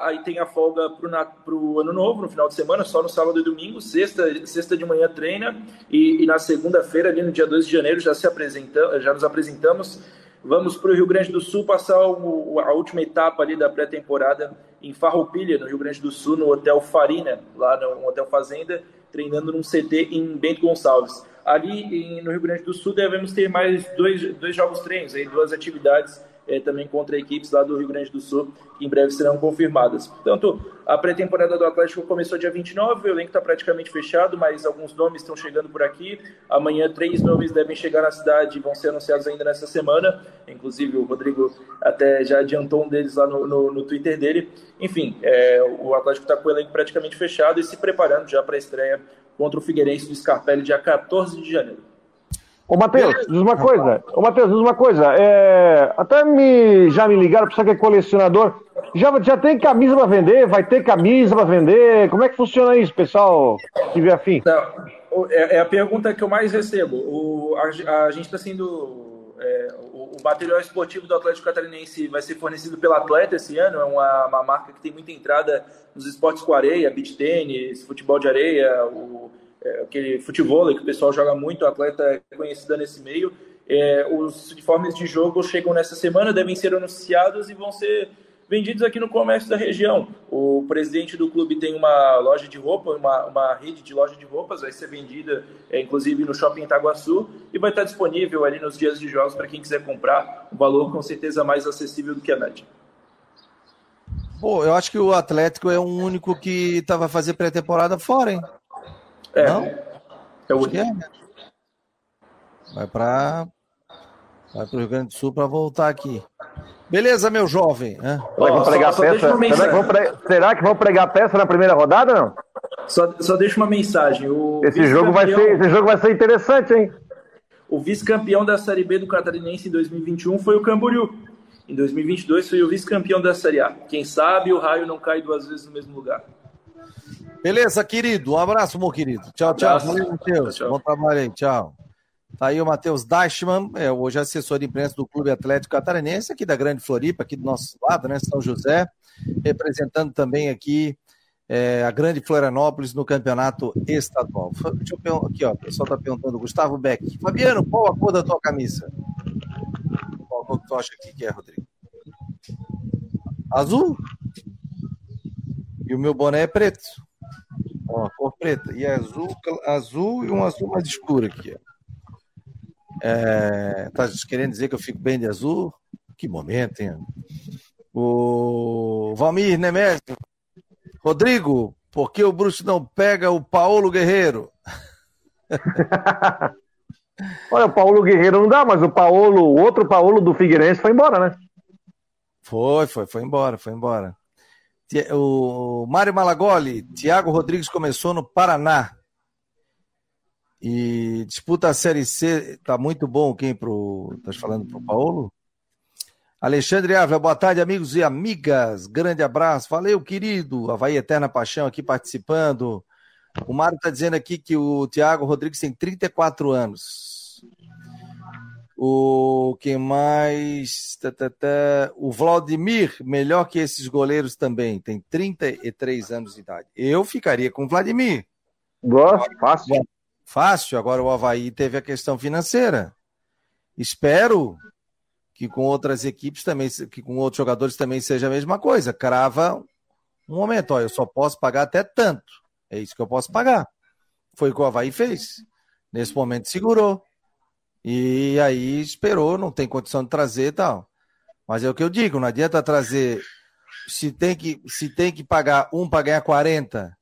Aí tem a folga para o ano novo, no final de semana, só no sábado e domingo. Sexta, sexta de manhã treina. E, e na segunda-feira, ali no dia 2 de janeiro, já, se apresenta, já nos apresentamos. Vamos para o Rio Grande do Sul passar o, a última etapa ali da pré-temporada em Farroupilha, no Rio Grande do Sul, no Hotel Farina, lá no Hotel Fazenda, treinando num CT em Bento Gonçalves. Ali em, no Rio Grande do Sul devemos ter mais dois, dois jogos treinos, aí, duas atividades é, também contra equipes lá do Rio Grande do Sul, que em breve serão confirmadas. Portanto, a pré-temporada do Atlético começou dia 29, o elenco está praticamente fechado, mas alguns nomes estão chegando por aqui. Amanhã, três nomes devem chegar na cidade e vão ser anunciados ainda nessa semana. Inclusive, o Rodrigo até já adiantou um deles lá no, no, no Twitter dele. Enfim, é, o Atlético está com o elenco praticamente fechado e se preparando já para a estreia contra o Figueirense do Scarpelli, dia 14 de janeiro. Ô, Matheus, diz uma coisa. Ô, Matheus, diz uma coisa. É... Até me... já me ligaram, pessoal que é colecionador. Já, já tem camisa para vender? Vai ter camisa para vender? Como é que funciona isso, pessoal? Se tiver afim. Não, é, é, a pergunta que eu mais recebo. O, a, a gente está sendo. É, o, o, material esportivo do Atlético Catarinense vai ser fornecido pela Atleta esse ano. É uma, uma marca que tem muita entrada nos esportes com areia, beach tênis, futebol de areia, o aquele futebol que o pessoal joga muito, o atleta é conhecido nesse meio. É, os uniformes de jogo chegam nessa semana, devem ser anunciados e vão ser vendidos aqui no comércio da região. O presidente do clube tem uma loja de roupa, uma, uma rede de loja de roupas, vai ser vendida é, inclusive no Shopping Itaguaçu e vai estar disponível ali nos dias de jogos para quem quiser comprar, um valor com certeza mais acessível do que a média. Pô, eu acho que o Atlético é o único que estava fazer pré-temporada fora, hein? É. Não? É o que é. Vai para vai para o Rio Grande do Sul para voltar aqui. Beleza, meu jovem. Será, que vão pregar só, peça? Será, que vão pregar, será que vão pregar peça na primeira rodada, não? Só, só deixa uma mensagem. O esse, jogo vai ser, esse jogo vai ser interessante, hein? O vice-campeão da Série B do Catarinense em 2021 foi o Camboriú. Em 2022 foi o vice-campeão da Série A. Quem sabe o raio não cai duas vezes no mesmo lugar. Beleza, querido. Um abraço, meu querido. Tchau, tchau. Valeu, Matheus. Bom trabalho aí. Tchau. Tá aí o Matheus Dashman, é, hoje assessor de imprensa do Clube Atlético Catarinense, aqui da Grande Floripa, aqui do nosso lado, né? São José, representando também aqui é, a Grande Florianópolis no campeonato estadual. Deixa eu perguntar aqui, ó. O pessoal está perguntando, Gustavo Beck. Fabiano, qual a cor da tua camisa? Qual a cor que tu acha que é, Rodrigo? Azul? E o meu boné é preto. Ó, cor preta. E azul, azul e um azul mais escuro aqui. É, tá querendo dizer que eu fico bem de azul? Que momento, hein? O Valmir Nemésio. Rodrigo, por que o Bruxo não pega o Paulo Guerreiro? Olha, o Paulo Guerreiro não dá, mas o Paulo, o outro Paulo do Figueirense foi embora, né? Foi, foi, foi embora, foi embora. O Mário Malagoli, Thiago Rodrigues começou no Paraná. E disputa a Série C, tá muito bom quem pro. Tá falando pro Paulo? Alexandre Ávila, boa tarde, amigos e amigas. Grande abraço. Valeu, querido. Havaí Eterna Paixão aqui participando. O Mário tá dizendo aqui que o Thiago Rodrigues tem 34 anos. O que mais? Tá, tá, tá. O Vladimir, melhor que esses goleiros também, tem 33 anos de idade. Eu ficaria com o Vladimir. Gosto, fácil. Fácil. Agora o Havaí teve a questão financeira. Espero que com outras equipes também, que com outros jogadores também seja a mesma coisa. Crava um momento, ó, eu só posso pagar até tanto. É isso que eu posso pagar. Foi o que o Havaí fez. Nesse momento segurou. E aí esperou, não tem condição de trazer e tal. Mas é o que eu digo, não adianta trazer se tem que, se tem que pagar um para ganhar 40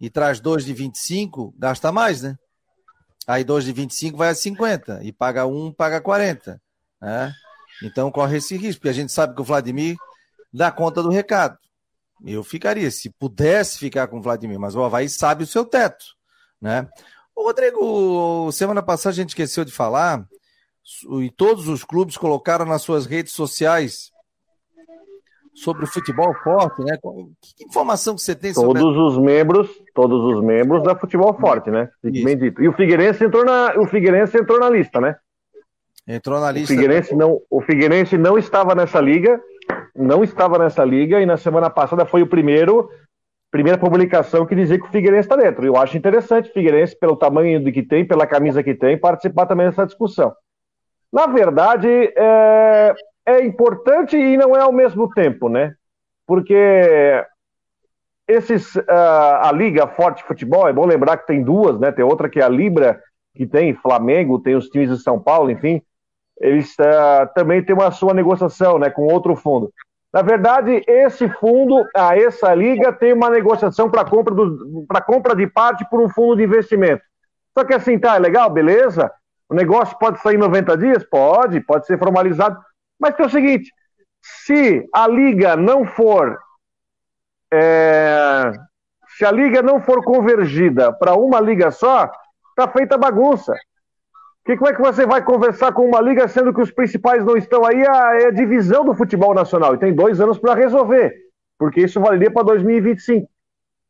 e traz dois de 25, gasta mais, né? Aí dois de 25 vai a 50 e paga um, paga 40. Né? Então corre esse risco, porque a gente sabe que o Vladimir dá conta do recado. Eu ficaria, se pudesse ficar com o Vladimir, mas o Havaí sabe o seu teto. Né? Ô, Rodrigo, semana passada a gente esqueceu de falar, e todos os clubes colocaram nas suas redes sociais sobre o futebol forte, né? Que informação que você tem sobre Todos os membros, todos os membros da futebol forte, né? Bem dito. E o Figueirense entrou na, o Figueirense entrou na lista, né? Entrou na lista. O Figueirense não, o Figueirense não estava nessa liga, não estava nessa liga e na semana passada foi o primeiro primeira publicação que dizia que o Figueirense está dentro. Eu acho interessante o Figueirense pelo tamanho do que tem, pela camisa que tem, participar também dessa discussão. Na verdade, é, é importante e não é ao mesmo tempo, né? Porque esses, uh, a Liga Forte Futebol, é bom lembrar que tem duas, né? Tem outra que é a Libra, que tem Flamengo, tem os times de São Paulo, enfim. Eles uh, também têm uma sua negociação, né? Com outro fundo. Na verdade, esse fundo, a essa liga, tem uma negociação para compra, compra de parte por um fundo de investimento. Só que assim, tá, é legal, beleza? O negócio pode sair em 90 dias? Pode, pode ser formalizado. Mas é o seguinte: se a liga não for. É, se a liga não for convergida para uma liga só, tá feita bagunça. Que, como é que você vai conversar com uma liga sendo que os principais não estão aí? A, é a divisão do futebol nacional e tem dois anos para resolver, porque isso valeria para 2025.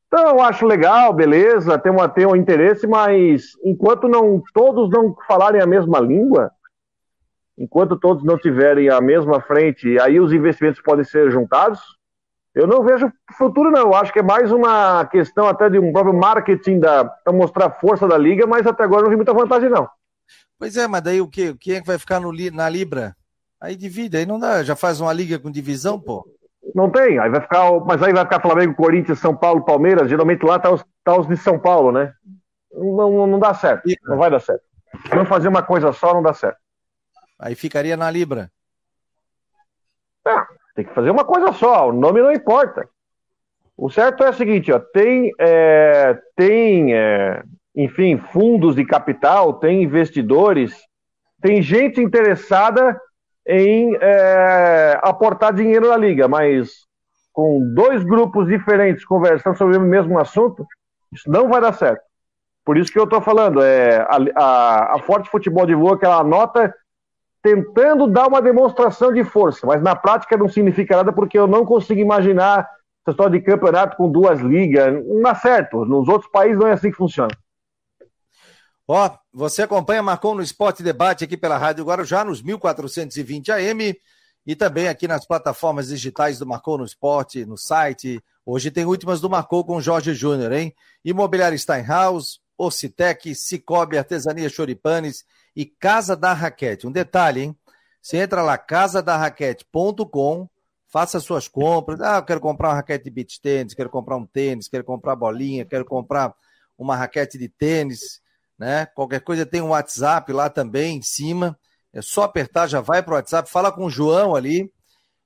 Então, eu acho legal, beleza, tem, uma, tem um interesse, mas enquanto não todos não falarem a mesma língua, enquanto todos não tiverem a mesma frente, aí os investimentos podem ser juntados. Eu não vejo futuro, não. Eu acho que é mais uma questão até de um próprio marketing para mostrar a força da liga, mas até agora não vi muita vantagem, não. Pois é, mas daí o quê? Quem é que vai ficar no, na Libra? Aí divide, aí não dá, já faz uma liga com divisão, pô. Não tem, aí vai ficar, mas aí vai ficar Flamengo, Corinthians, São Paulo, Palmeiras, geralmente lá tá os, tá os de São Paulo, né? Não, não, dá certo, não vai dar certo. Não fazer uma coisa só não dá certo. Aí ficaria na Libra. É, tem que fazer uma coisa só, o nome não importa. O certo é o seguinte, ó, tem, é, tem é, enfim, fundos de capital, tem investidores, tem gente interessada em é, aportar dinheiro na liga, mas com dois grupos diferentes conversando sobre o mesmo assunto, isso não vai dar certo. Por isso que eu estou falando, é, a, a, a Forte Futebol divulga aquela nota tentando dar uma demonstração de força, mas na prática não significa nada porque eu não consigo imaginar essa história de campeonato com duas ligas. Não dá certo. Nos outros países não é assim que funciona. Ó, você acompanha Marcou no Esporte Debate aqui pela Rádio Guarujá nos 1420 AM e também aqui nas plataformas digitais do Marcou no Esporte, no site. Hoje tem últimas do Marcou com Jorge Júnior, hein? Imobiliário Steinhaus, Ocitec, Cicobi, Artesania Choripanes e Casa da Raquete. Um detalhe, hein? Você entra lá, casadarraquete.com, faça suas compras. Ah, eu quero comprar uma raquete de beach tênis, quero comprar um tênis, quero comprar bolinha, quero comprar uma raquete de tênis, né? Qualquer coisa tem um WhatsApp lá também em cima. É só apertar, já vai para o WhatsApp, fala com o João ali,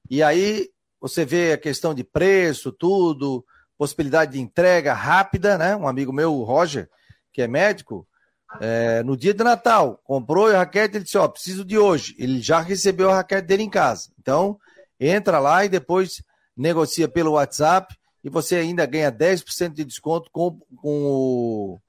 e aí você vê a questão de preço, tudo, possibilidade de entrega rápida, né? Um amigo meu, o Roger, que é médico, é, no dia de Natal, comprou a raquete, ele disse, ó, preciso de hoje. Ele já recebeu a raquete dele em casa. Então, entra lá e depois negocia pelo WhatsApp e você ainda ganha 10% de desconto com, com, o,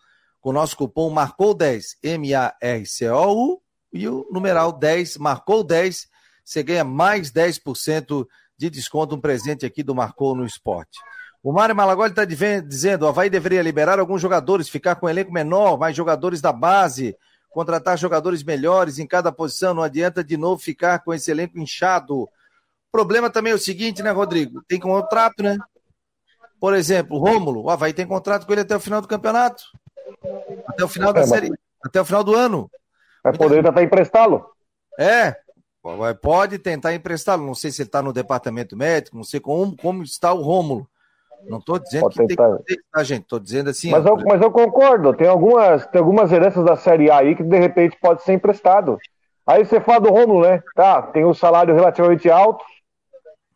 com o nosso cupom Marcou10, M-A-R-C-O-U, e o numeral 10, Marcou 10, você ganha mais 10% de desconto, um presente aqui do Marcou no Esporte. O Mário Malagoli está dizendo: o Havaí deveria liberar alguns jogadores, ficar com um elenco menor, mais jogadores da base, contratar jogadores melhores em cada posição. Não adianta de novo ficar com esse elenco inchado. O problema também é o seguinte, né, Rodrigo? Tem contrato, né? Por exemplo, o Rômulo, o Havaí tem contrato com ele até o final do campeonato. Até o final da é, série. Até o final do ano. Vai poder tentar emprestá-lo? É, pode tentar emprestá-lo. Não sei se ele está no departamento médico, não sei como, como está o Rômulo. Não estou dizendo Pode que tentar. tem que tá, gente? Estou dizendo assim. Mas eu, mas eu concordo, tem algumas, tem algumas heranças da Série A aí que de repente pode ser emprestado. Aí você fala do Romulo, né? Tá, tem um salário relativamente alto,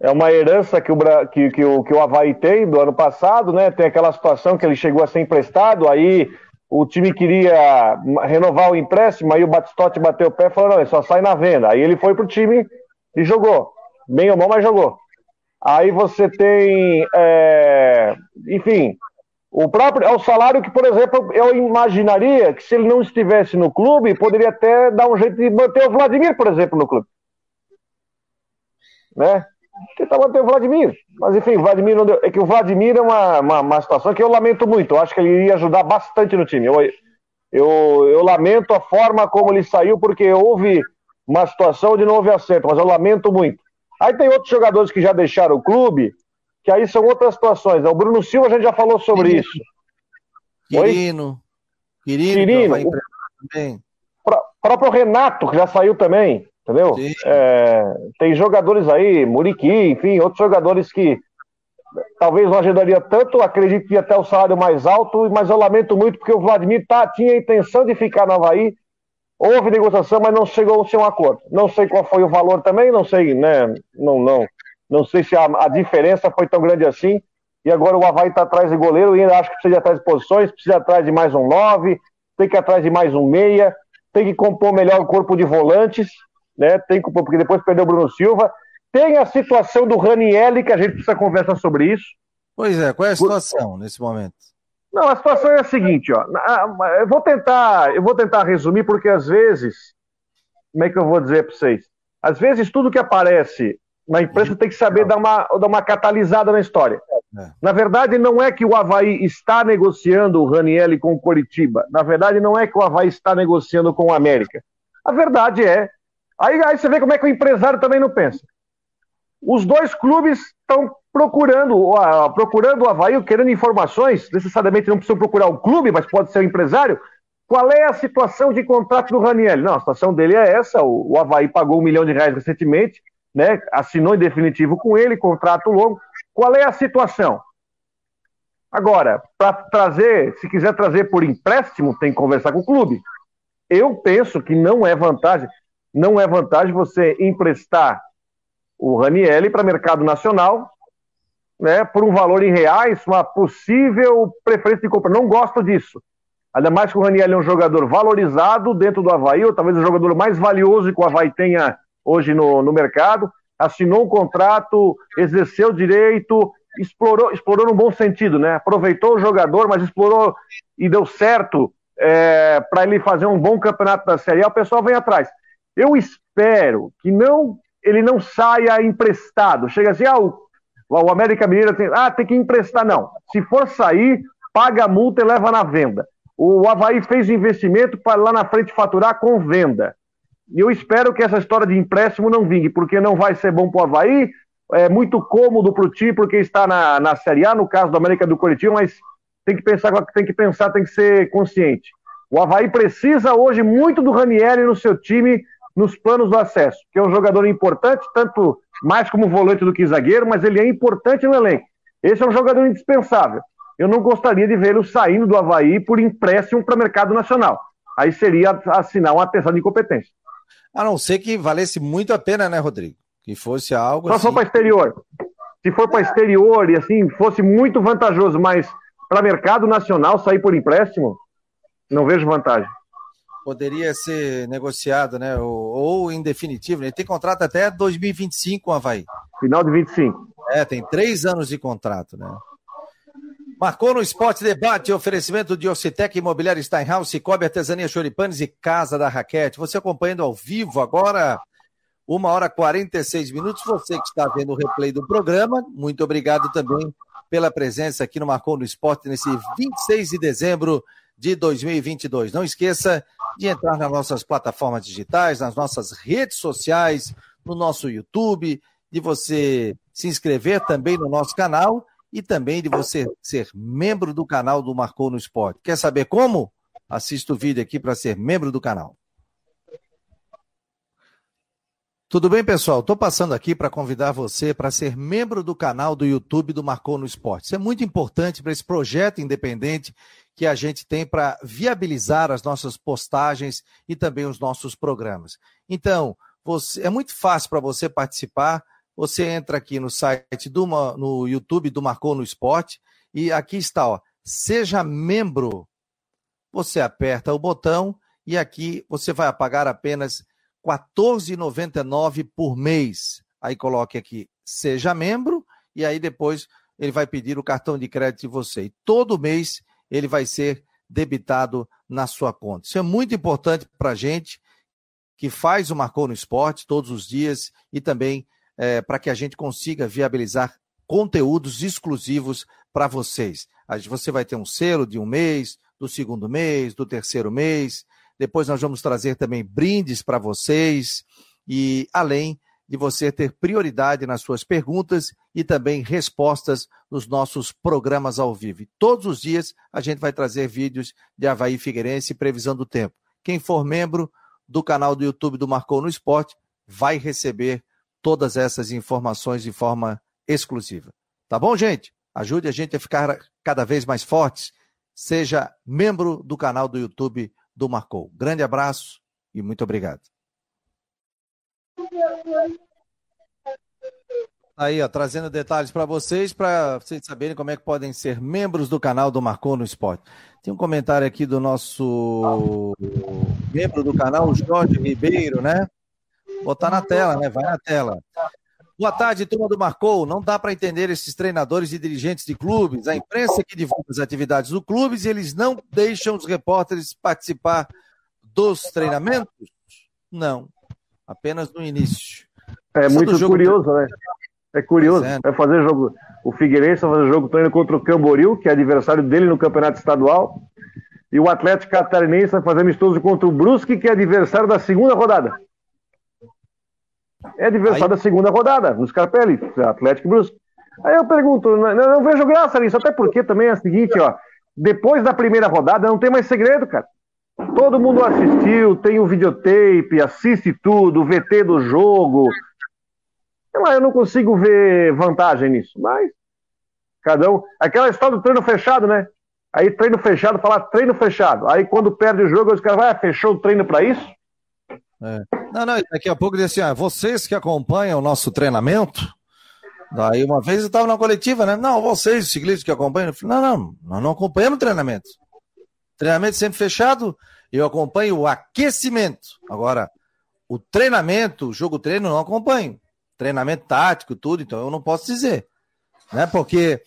é uma herança que o, que, que, o, que o Havaí tem do ano passado, né? Tem aquela situação que ele chegou a ser emprestado, aí o time queria renovar o empréstimo, aí o Batistotti bateu o pé e falou, não, ele só sai na venda. Aí ele foi pro time e jogou. Bem ou mal, mas jogou. Aí você tem, é, enfim, o próprio é o salário que, por exemplo, eu imaginaria que se ele não estivesse no clube, poderia até dar um jeito de manter o Vladimir, por exemplo, no clube. Né? Tentar manter o Vladimir. Mas enfim, o Vladimir não deu. É que o Vladimir é uma, uma, uma situação que eu lamento muito. Eu acho que ele iria ajudar bastante no time. Eu, eu, eu lamento a forma como ele saiu, porque houve uma situação onde não houve acerto, mas eu lamento muito. Aí tem outros jogadores que já deixaram o clube, que aí são outras situações. O Bruno Silva a gente já falou sobre Quirino. isso. Quirino. Quirino, Quirino. O também. próprio Renato, que já saiu também, entendeu? É, tem jogadores aí, Muriqui, enfim, outros jogadores que talvez não ajudaria tanto, acredito que até o salário mais alto, mas eu lamento muito porque o Vladimir tá, tinha a intenção de ficar no Havaí, houve negociação, mas não chegou a ser um acordo. Não sei qual foi o valor também, não sei, né? Não, não, não sei se a, a diferença foi tão grande assim. E agora o Havaí está atrás de goleiro e ainda acho que precisa ir atrás de posições, precisa ir atrás de mais um nove, tem que ir atrás de mais um meia, tem que compor melhor o corpo de volantes, né? Tem que, porque depois perdeu o Bruno Silva. Tem a situação do Ranielli, que a gente precisa conversar sobre isso. Pois é, qual é a situação nesse momento? Não, a situação é a seguinte, ó. Eu vou tentar, eu vou tentar resumir, porque às vezes, como é que eu vou dizer para vocês? Às vezes tudo que aparece na imprensa tem que saber dar uma, dar uma catalisada na história. É. Na verdade, não é que o Havaí está negociando o Ranielli com o Coritiba. Na verdade, não é que o Havaí está negociando com o América. A verdade é. Aí, aí você vê como é que o empresário também não pensa. Os dois clubes estão procurando, uh, procurando o Havaí, querendo informações. Necessariamente não precisam procurar o clube, mas pode ser o empresário. Qual é a situação de contrato do Ranielli? Não, a situação dele é essa. O, o Havaí pagou um milhão de reais recentemente né, assinou em definitivo com ele, contrato longo. Qual é a situação? Agora, para trazer, se quiser trazer por empréstimo, tem que conversar com o clube. Eu penso que não é vantagem, não é vantagem você emprestar o Ranielli para mercado nacional, né, por um valor em reais, uma possível preferência de compra. Não gosto disso. Ainda mais que o Ranielli é um jogador valorizado dentro do Havaí, ou talvez o jogador mais valioso que o Havaí tenha hoje no, no mercado, assinou um contrato, exerceu direito, explorou, explorou no bom sentido, né? Aproveitou o jogador, mas explorou e deu certo é, para ele fazer um bom campeonato da Série A, o pessoal vem atrás. Eu espero que não ele não saia emprestado. Chega assim, ah, o, o América Mineiro tem, ah, tem que emprestar. Não. Se for sair, paga a multa e leva na venda. O Havaí fez investimento para lá na frente faturar com venda. E eu espero que essa história de empréstimo não vingue, porque não vai ser bom para o Havaí, é muito cômodo para o time, porque está na, na Série A, no caso do América do Curitiba, mas tem que pensar, tem que pensar, tem que ser consciente. O Havaí precisa hoje muito do Ranieri no seu time, nos planos do acesso, que é um jogador importante, tanto mais como volante do que zagueiro, mas ele é importante no elenco. Esse é um jogador indispensável. Eu não gostaria de vê-lo saindo do Havaí por empréstimo para o mercado nacional. Aí seria assinar um atestado de incompetência. A não ser que valesse muito a pena, né, Rodrigo? Que fosse algo. Só assim... for para exterior. Se for para exterior e assim, fosse muito vantajoso, mas para mercado nacional sair por empréstimo, não vejo vantagem. Poderia ser negociado, né? Ou, ou em definitivo. Ele tem contrato até 2025 com o Havaí. Final de 25. É, tem três anos de contrato, né? Marcou no Esporte Debate, oferecimento de Ocitec Imobiliário Steinhaus, Cicobi Artesania Choripanes e Casa da Raquete. Você acompanhando ao vivo agora, uma hora e 46 minutos. Você que está vendo o replay do programa, muito obrigado também pela presença aqui no Marcou no Esporte nesse 26 de dezembro de 2022. Não esqueça de entrar nas nossas plataformas digitais, nas nossas redes sociais, no nosso YouTube, de você se inscrever também no nosso canal e também de você ser membro do canal do Marcou no Esporte. Quer saber como? Assista o vídeo aqui para ser membro do canal. Tudo bem, pessoal? Estou passando aqui para convidar você para ser membro do canal do YouTube do Marcou no Esporte. Isso é muito importante para esse projeto independente que a gente tem para viabilizar as nossas postagens e também os nossos programas. Então, você, é muito fácil para você participar você entra aqui no site do no YouTube do Marcou no Esporte e aqui está, ó, seja membro. Você aperta o botão e aqui você vai pagar apenas R$ 14,99 por mês. Aí coloque aqui seja membro e aí depois ele vai pedir o cartão de crédito de você. E todo mês ele vai ser debitado na sua conta. Isso é muito importante para a gente que faz o Marcou no Esporte todos os dias e também é, para que a gente consiga viabilizar conteúdos exclusivos para vocês. Você vai ter um selo de um mês, do segundo mês, do terceiro mês. Depois nós vamos trazer também brindes para vocês e além de você ter prioridade nas suas perguntas e também respostas nos nossos programas ao vivo. Todos os dias a gente vai trazer vídeos de Havaí Figueirense e previsão do tempo. Quem for membro do canal do YouTube do Marcou no Esporte vai receber todas essas informações de forma exclusiva. Tá bom, gente? Ajude a gente a ficar cada vez mais fortes. Seja membro do canal do YouTube do Marcou. Grande abraço e muito obrigado. Aí, ó, trazendo detalhes para vocês, para vocês saberem como é que podem ser membros do canal do Marcou no Esporte. Tem um comentário aqui do nosso membro do canal, Jorge Ribeiro, né? Botar na tela, né? Vai na tela. Boa tarde, turma do Marcou. Não dá para entender esses treinadores e dirigentes de clubes. A imprensa que divulga as atividades do clubes e eles não deixam os repórteres participar dos treinamentos? Não apenas no início. É muito curioso, né? É curioso. É. Vai fazer jogo. O Figueirense vai fazer jogo treino contra o Camboriú, que é adversário dele no campeonato estadual. E o Atlético Catarinense vai fazer amistoso contra o Brusque, que é adversário da segunda rodada. É adversário Aí... da segunda rodada, no Scarpelli, Atlético e Brusque. Aí eu pergunto, não, não vejo graça nisso, até porque também é o seguinte, ó. Depois da primeira rodada não tem mais segredo, cara. Todo mundo assistiu, tem o videotape, assiste tudo, o VT do jogo. Eu não consigo ver vantagem nisso, mas cada um. Aquela história do treino fechado, né? Aí treino fechado, falar treino fechado. Aí quando perde o jogo, os caras vai, ah, fechou o treino para isso? É. Não, não, daqui a pouco diz assim, ah, vocês que acompanham o nosso treinamento, daí uma vez eu estava na coletiva, né? Não, vocês, ciclistas que acompanham, falei, não, não, nós não acompanhamos treinamento. Treinamento sempre fechado, eu acompanho o aquecimento. Agora, o treinamento, o jogo treino, não acompanho. Treinamento tático, tudo, então eu não posso dizer. Né? Porque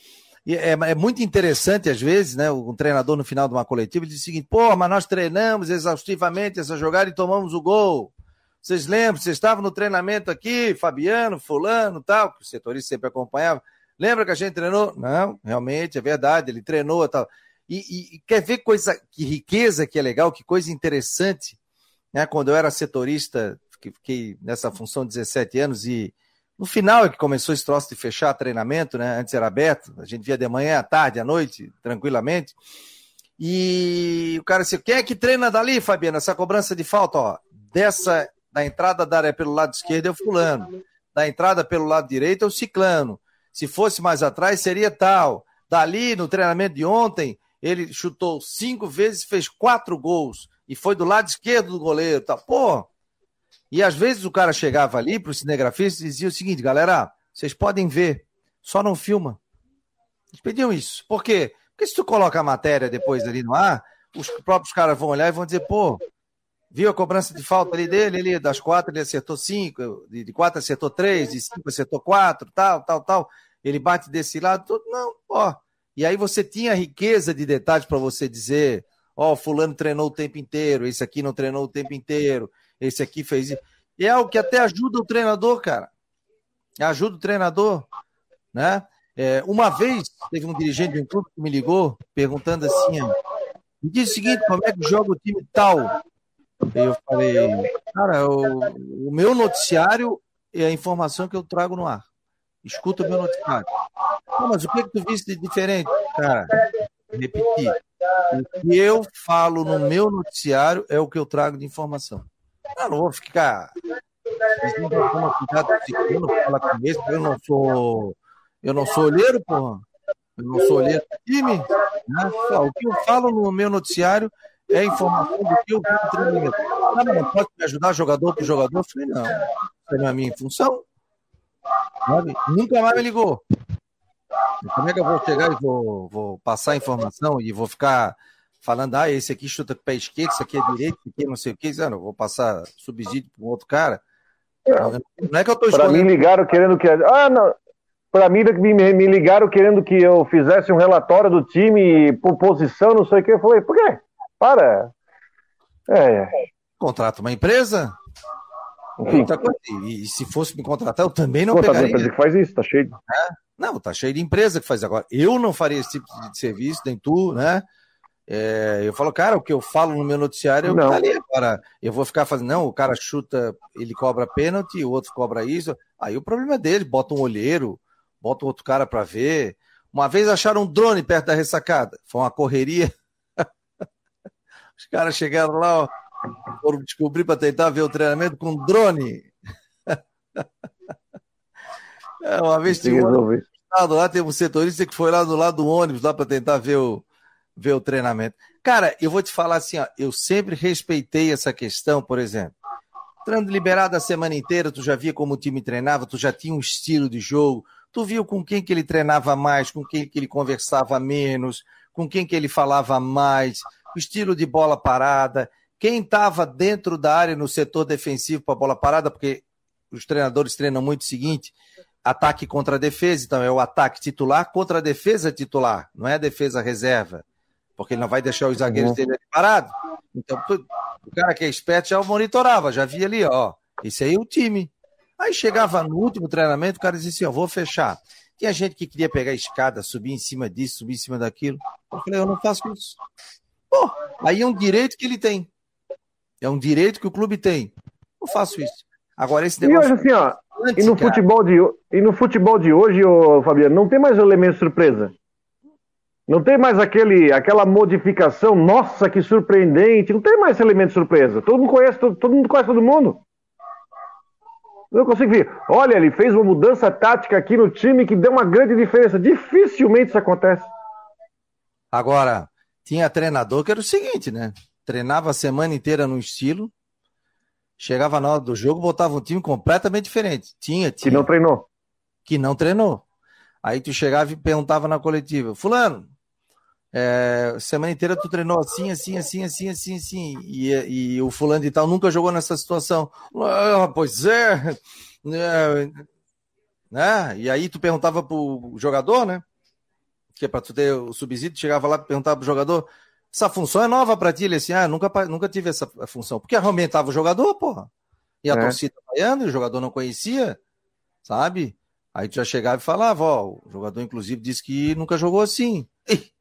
é, é muito interessante, às vezes, né? Um treinador no final de uma coletiva diz o seguinte: pô, mas nós treinamos exaustivamente essa jogada e tomamos o gol. Vocês lembram? Vocês estavam no treinamento aqui, Fabiano, Fulano, tal, que o setorista sempre acompanhava. Lembra que a gente treinou? Não, realmente, é verdade, ele treinou tal. E, e, quer ver coisa, que riqueza que é legal, que coisa interessante, né? Quando eu era setorista, fiquei nessa função 17 anos e no final é que começou esse troço de fechar treinamento, né? Antes era aberto, a gente via de manhã, à tarde, à noite, tranquilamente. E o cara disse: quem é que treina dali, Fabiana? Essa cobrança de falta, ó, dessa, da entrada da área pelo lado esquerdo é o fulano, da entrada pelo lado direito é o ciclano. Se fosse mais atrás, seria tal. Dali, no treinamento de ontem, ele chutou cinco vezes, fez quatro gols e foi do lado esquerdo do goleiro. Tá? Pô! E às vezes o cara chegava ali para o cinegrafista e dizia o seguinte: galera, vocês podem ver, só não filma. Eles pediam isso. Por quê? Porque se tu coloca a matéria depois ali no ar, os próprios caras vão olhar e vão dizer: pô, viu a cobrança de falta ali dele? Ele, das quatro, ele acertou cinco, de quatro acertou três, de cinco acertou quatro, tal, tal, tal. Ele bate desse lado, todo. Não, ó e aí você tinha riqueza de detalhes para você dizer, ó, oh, fulano treinou o tempo inteiro, esse aqui não treinou o tempo inteiro, esse aqui fez isso. E é algo que até ajuda o treinador, cara. Ajuda o treinador, né? É, uma vez teve um dirigente de um clube que me ligou perguntando assim, me diz o seguinte, como é que joga o time tal? Eu falei, cara, o, o meu noticiário é a informação que eu trago no ar. Escuta o meu noticiário. Não, mas o que, que tu viste de diferente? Cara, repetir. O que eu falo no meu noticiário é o que eu trago de informação. Eu não vou ficar. Eu não sou. Eu não sou olheiro, porra. Eu não sou olheiro do time. Né? O que eu falo no meu noticiário é informação do que eu vi no treinamento. Ah, não, pode me ajudar jogador por jogador? Eu falei, não. Isso não é a minha função. Sabe? Nunca mais me ligou. Como é que eu vou chegar e vou, vou passar informação e vou ficar falando, ah, esse aqui chuta com o pé esquerdo, esse aqui é direito, esse aqui é não sei o que, não, vou passar subsídio para um outro cara. Não é que eu estou Para mim ligaram querendo que. Ah, não. Para mim me, me ligaram querendo que eu fizesse um relatório do time por posição, não sei o que. Eu falei, por quê? Para. É. Contrata uma empresa? Enfim. E, e, se fosse me contratar, eu também não Pô, pegaria. Tá empresa que faz isso, tá cheio. É? Não, tá cheio de empresa que faz agora. Eu não faria esse tipo de serviço, nem tu, né? É, eu falo, cara, o que eu falo no meu noticiário eu não. ali. Agora, eu vou ficar fazendo, não, o cara chuta, ele cobra pênalti, o outro cobra isso. Aí o problema é dele, bota um olheiro, bota outro cara para ver. Uma vez acharam um drone perto da ressacada. Foi uma correria. Os caras chegaram lá, ó, foram descobrir para tentar ver o treinamento com drone. É, uma vez tinha um lá, teve um setorista que foi lá do lado do ônibus lá para tentar ver o, ver o treinamento. Cara, eu vou te falar assim, ó, eu sempre respeitei essa questão, por exemplo. Treino liberado a semana inteira, tu já via como o time treinava, tu já tinha um estilo de jogo, tu viu com quem que ele treinava mais, com quem que ele conversava menos, com quem que ele falava mais, o estilo de bola parada, quem estava dentro da área no setor defensivo para bola parada, porque os treinadores treinam muito o seguinte, ataque contra defesa, então é o ataque titular contra a defesa titular, não é a defesa reserva porque ele não vai deixar os zagueiros uhum. dele parados. Então, o cara que é esperto já monitorava, já via ali, ó, esse aí é o time. Aí chegava no último treinamento, o cara dizia assim, ó, vou fechar. Tinha gente que queria pegar a escada, subir em cima disso, subir em cima daquilo. Eu falei, eu não faço isso. Pô, aí é um direito que ele tem. É um direito que o clube tem. Eu faço isso. Agora esse negócio... E hoje, assim, ó, Antes, e, no futebol de, e no futebol de hoje, ô, Fabiano, não tem mais elemento surpresa. Não tem mais aquele, aquela modificação, nossa, que surpreendente. Não tem mais esse elemento de surpresa. Todo mundo conhece, todo, todo mundo conhece todo mundo. Eu consigo ver. Olha, ele fez uma mudança tática aqui no time que deu uma grande diferença. Dificilmente isso acontece. Agora, tinha treinador que era o seguinte, né? Treinava a semana inteira num estilo, chegava na hora do jogo, botava um time completamente diferente. Tinha, tinha. Que não treinou. Que não treinou. Aí tu chegava e perguntava na coletiva, fulano, é, semana inteira tu treinou assim, assim, assim, assim, assim, assim, e, e o fulano de tal nunca jogou nessa situação. Ah, pois é, é, né? E aí tu perguntava pro jogador, né? Que é pra tu ter o subsídio, chegava lá e perguntava pro jogador, essa função é nova pra ti? Ele assim, ah, nunca, nunca tive essa função. Porque aumentava o jogador, porra. E a é. torcida vaiando, e o jogador não conhecia, sabe? Aí tu já chegava e falava, ó, o jogador inclusive disse que nunca jogou assim.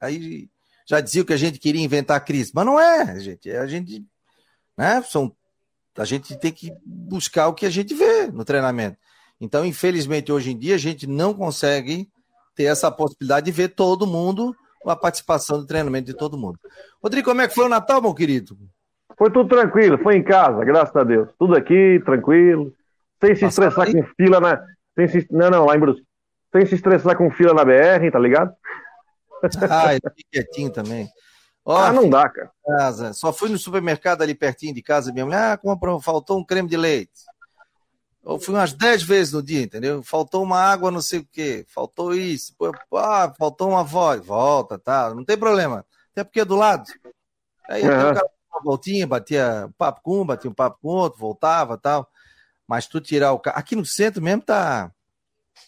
Aí já dizia que a gente queria inventar a crise, mas não é, gente. É a gente, né? São, a gente tem que buscar o que a gente vê no treinamento. Então, infelizmente, hoje em dia a gente não consegue ter essa possibilidade de ver todo mundo, a participação do treinamento de todo mundo. Rodrigo, como é que foi o Natal, meu querido? Foi tudo tranquilo, foi em casa, graças a Deus. Tudo aqui, tranquilo, sem se estressar aí? com fila na. Sem se... Não, não, lá em Brusque. Sem se estressar com fila na BR, tá ligado? Ah, eu fiquei quietinho também. Ó, ah, não dá, cara. Casa. Só fui no supermercado ali pertinho de casa, minha mulher, ah, comprou, faltou um creme de leite. Eu fui umas 10 vezes no dia, entendeu? Faltou uma água, não sei o quê, faltou isso, ah, faltou uma voz, volta, tá, não tem problema. Até porque é do lado. Aí uhum. o cara uma voltinha, batia um papo com um, batia um papo com outro, voltava tal. Mas tu tirar o carro. Aqui no centro mesmo tá,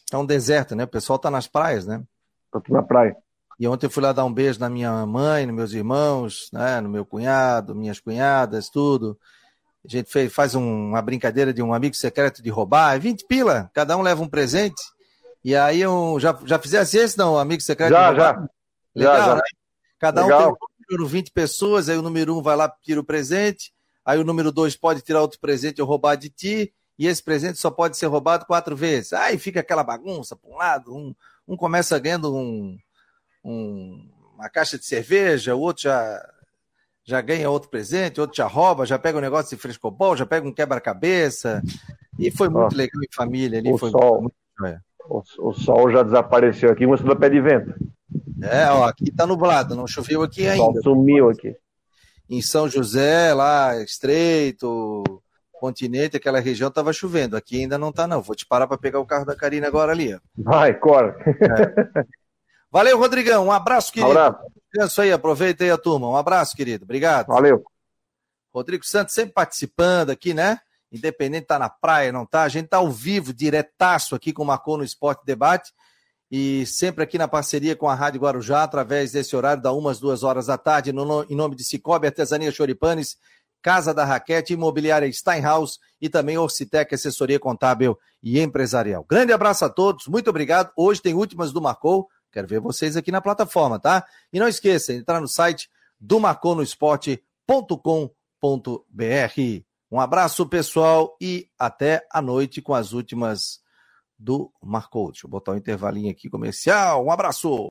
tá um deserto, né? O pessoal tá nas praias, né? Tá tudo na praia. E ontem eu fui lá dar um beijo na minha mãe, nos meus irmãos, né, no meu cunhado, minhas cunhadas, tudo. A gente fez, faz um, uma brincadeira de um amigo secreto de roubar, 20 pila, cada um leva um presente. E aí eu já, já fizesse esse, não, amigo secreto já? Já, Legal, já, já. né? Cada Legal. um tem um número, 20 pessoas, aí o número um vai lá, tira o presente, aí o número dois pode tirar outro presente ou roubar de ti, e esse presente só pode ser roubado quatro vezes. Aí fica aquela bagunça para um lado, um, um começa ganhando um, um, uma caixa de cerveja, o outro já, já ganha outro presente, outro já rouba, já pega um negócio de frescobol, já pega um quebra-cabeça. E foi muito legal em família ali. O, foi sol, muito, o, o, sol já desapareceu aqui, mostrando pé de vento. É, ó, aqui tá nublado, não choveu aqui ainda. O sol sumiu aqui. Em São José, lá, Estreito, continente, aquela região estava chovendo. Aqui ainda não está, não. Vou te parar para pegar o carro da Karina agora ali. Ó. Vai, corre. É. Valeu, Rodrigão. Um abraço, querido. Um abraço. Aí, aproveita aí a turma. Um abraço, querido. Obrigado. Valeu. Rodrigo Santos sempre participando aqui, né? Independente tá na praia, não tá? A gente tá ao vivo, diretaço aqui com o Marcou no Esporte Debate e sempre aqui na parceria com a Rádio Guarujá, através desse horário da umas duas horas da tarde, no, em nome de Cicobi Artesania Choripanes, Casa da Raquete, Imobiliária Steinhaus e também Orcitec, assessoria contábil e empresarial. Grande abraço a todos, muito obrigado. Hoje tem últimas do Marcou, quero ver vocês aqui na plataforma, tá? E não esqueça, entrar no site do marconosport.com.br. Um abraço, pessoal, e até a noite com as últimas do Marcou. Deixa eu botar um intervalinho aqui comercial. Um abraço!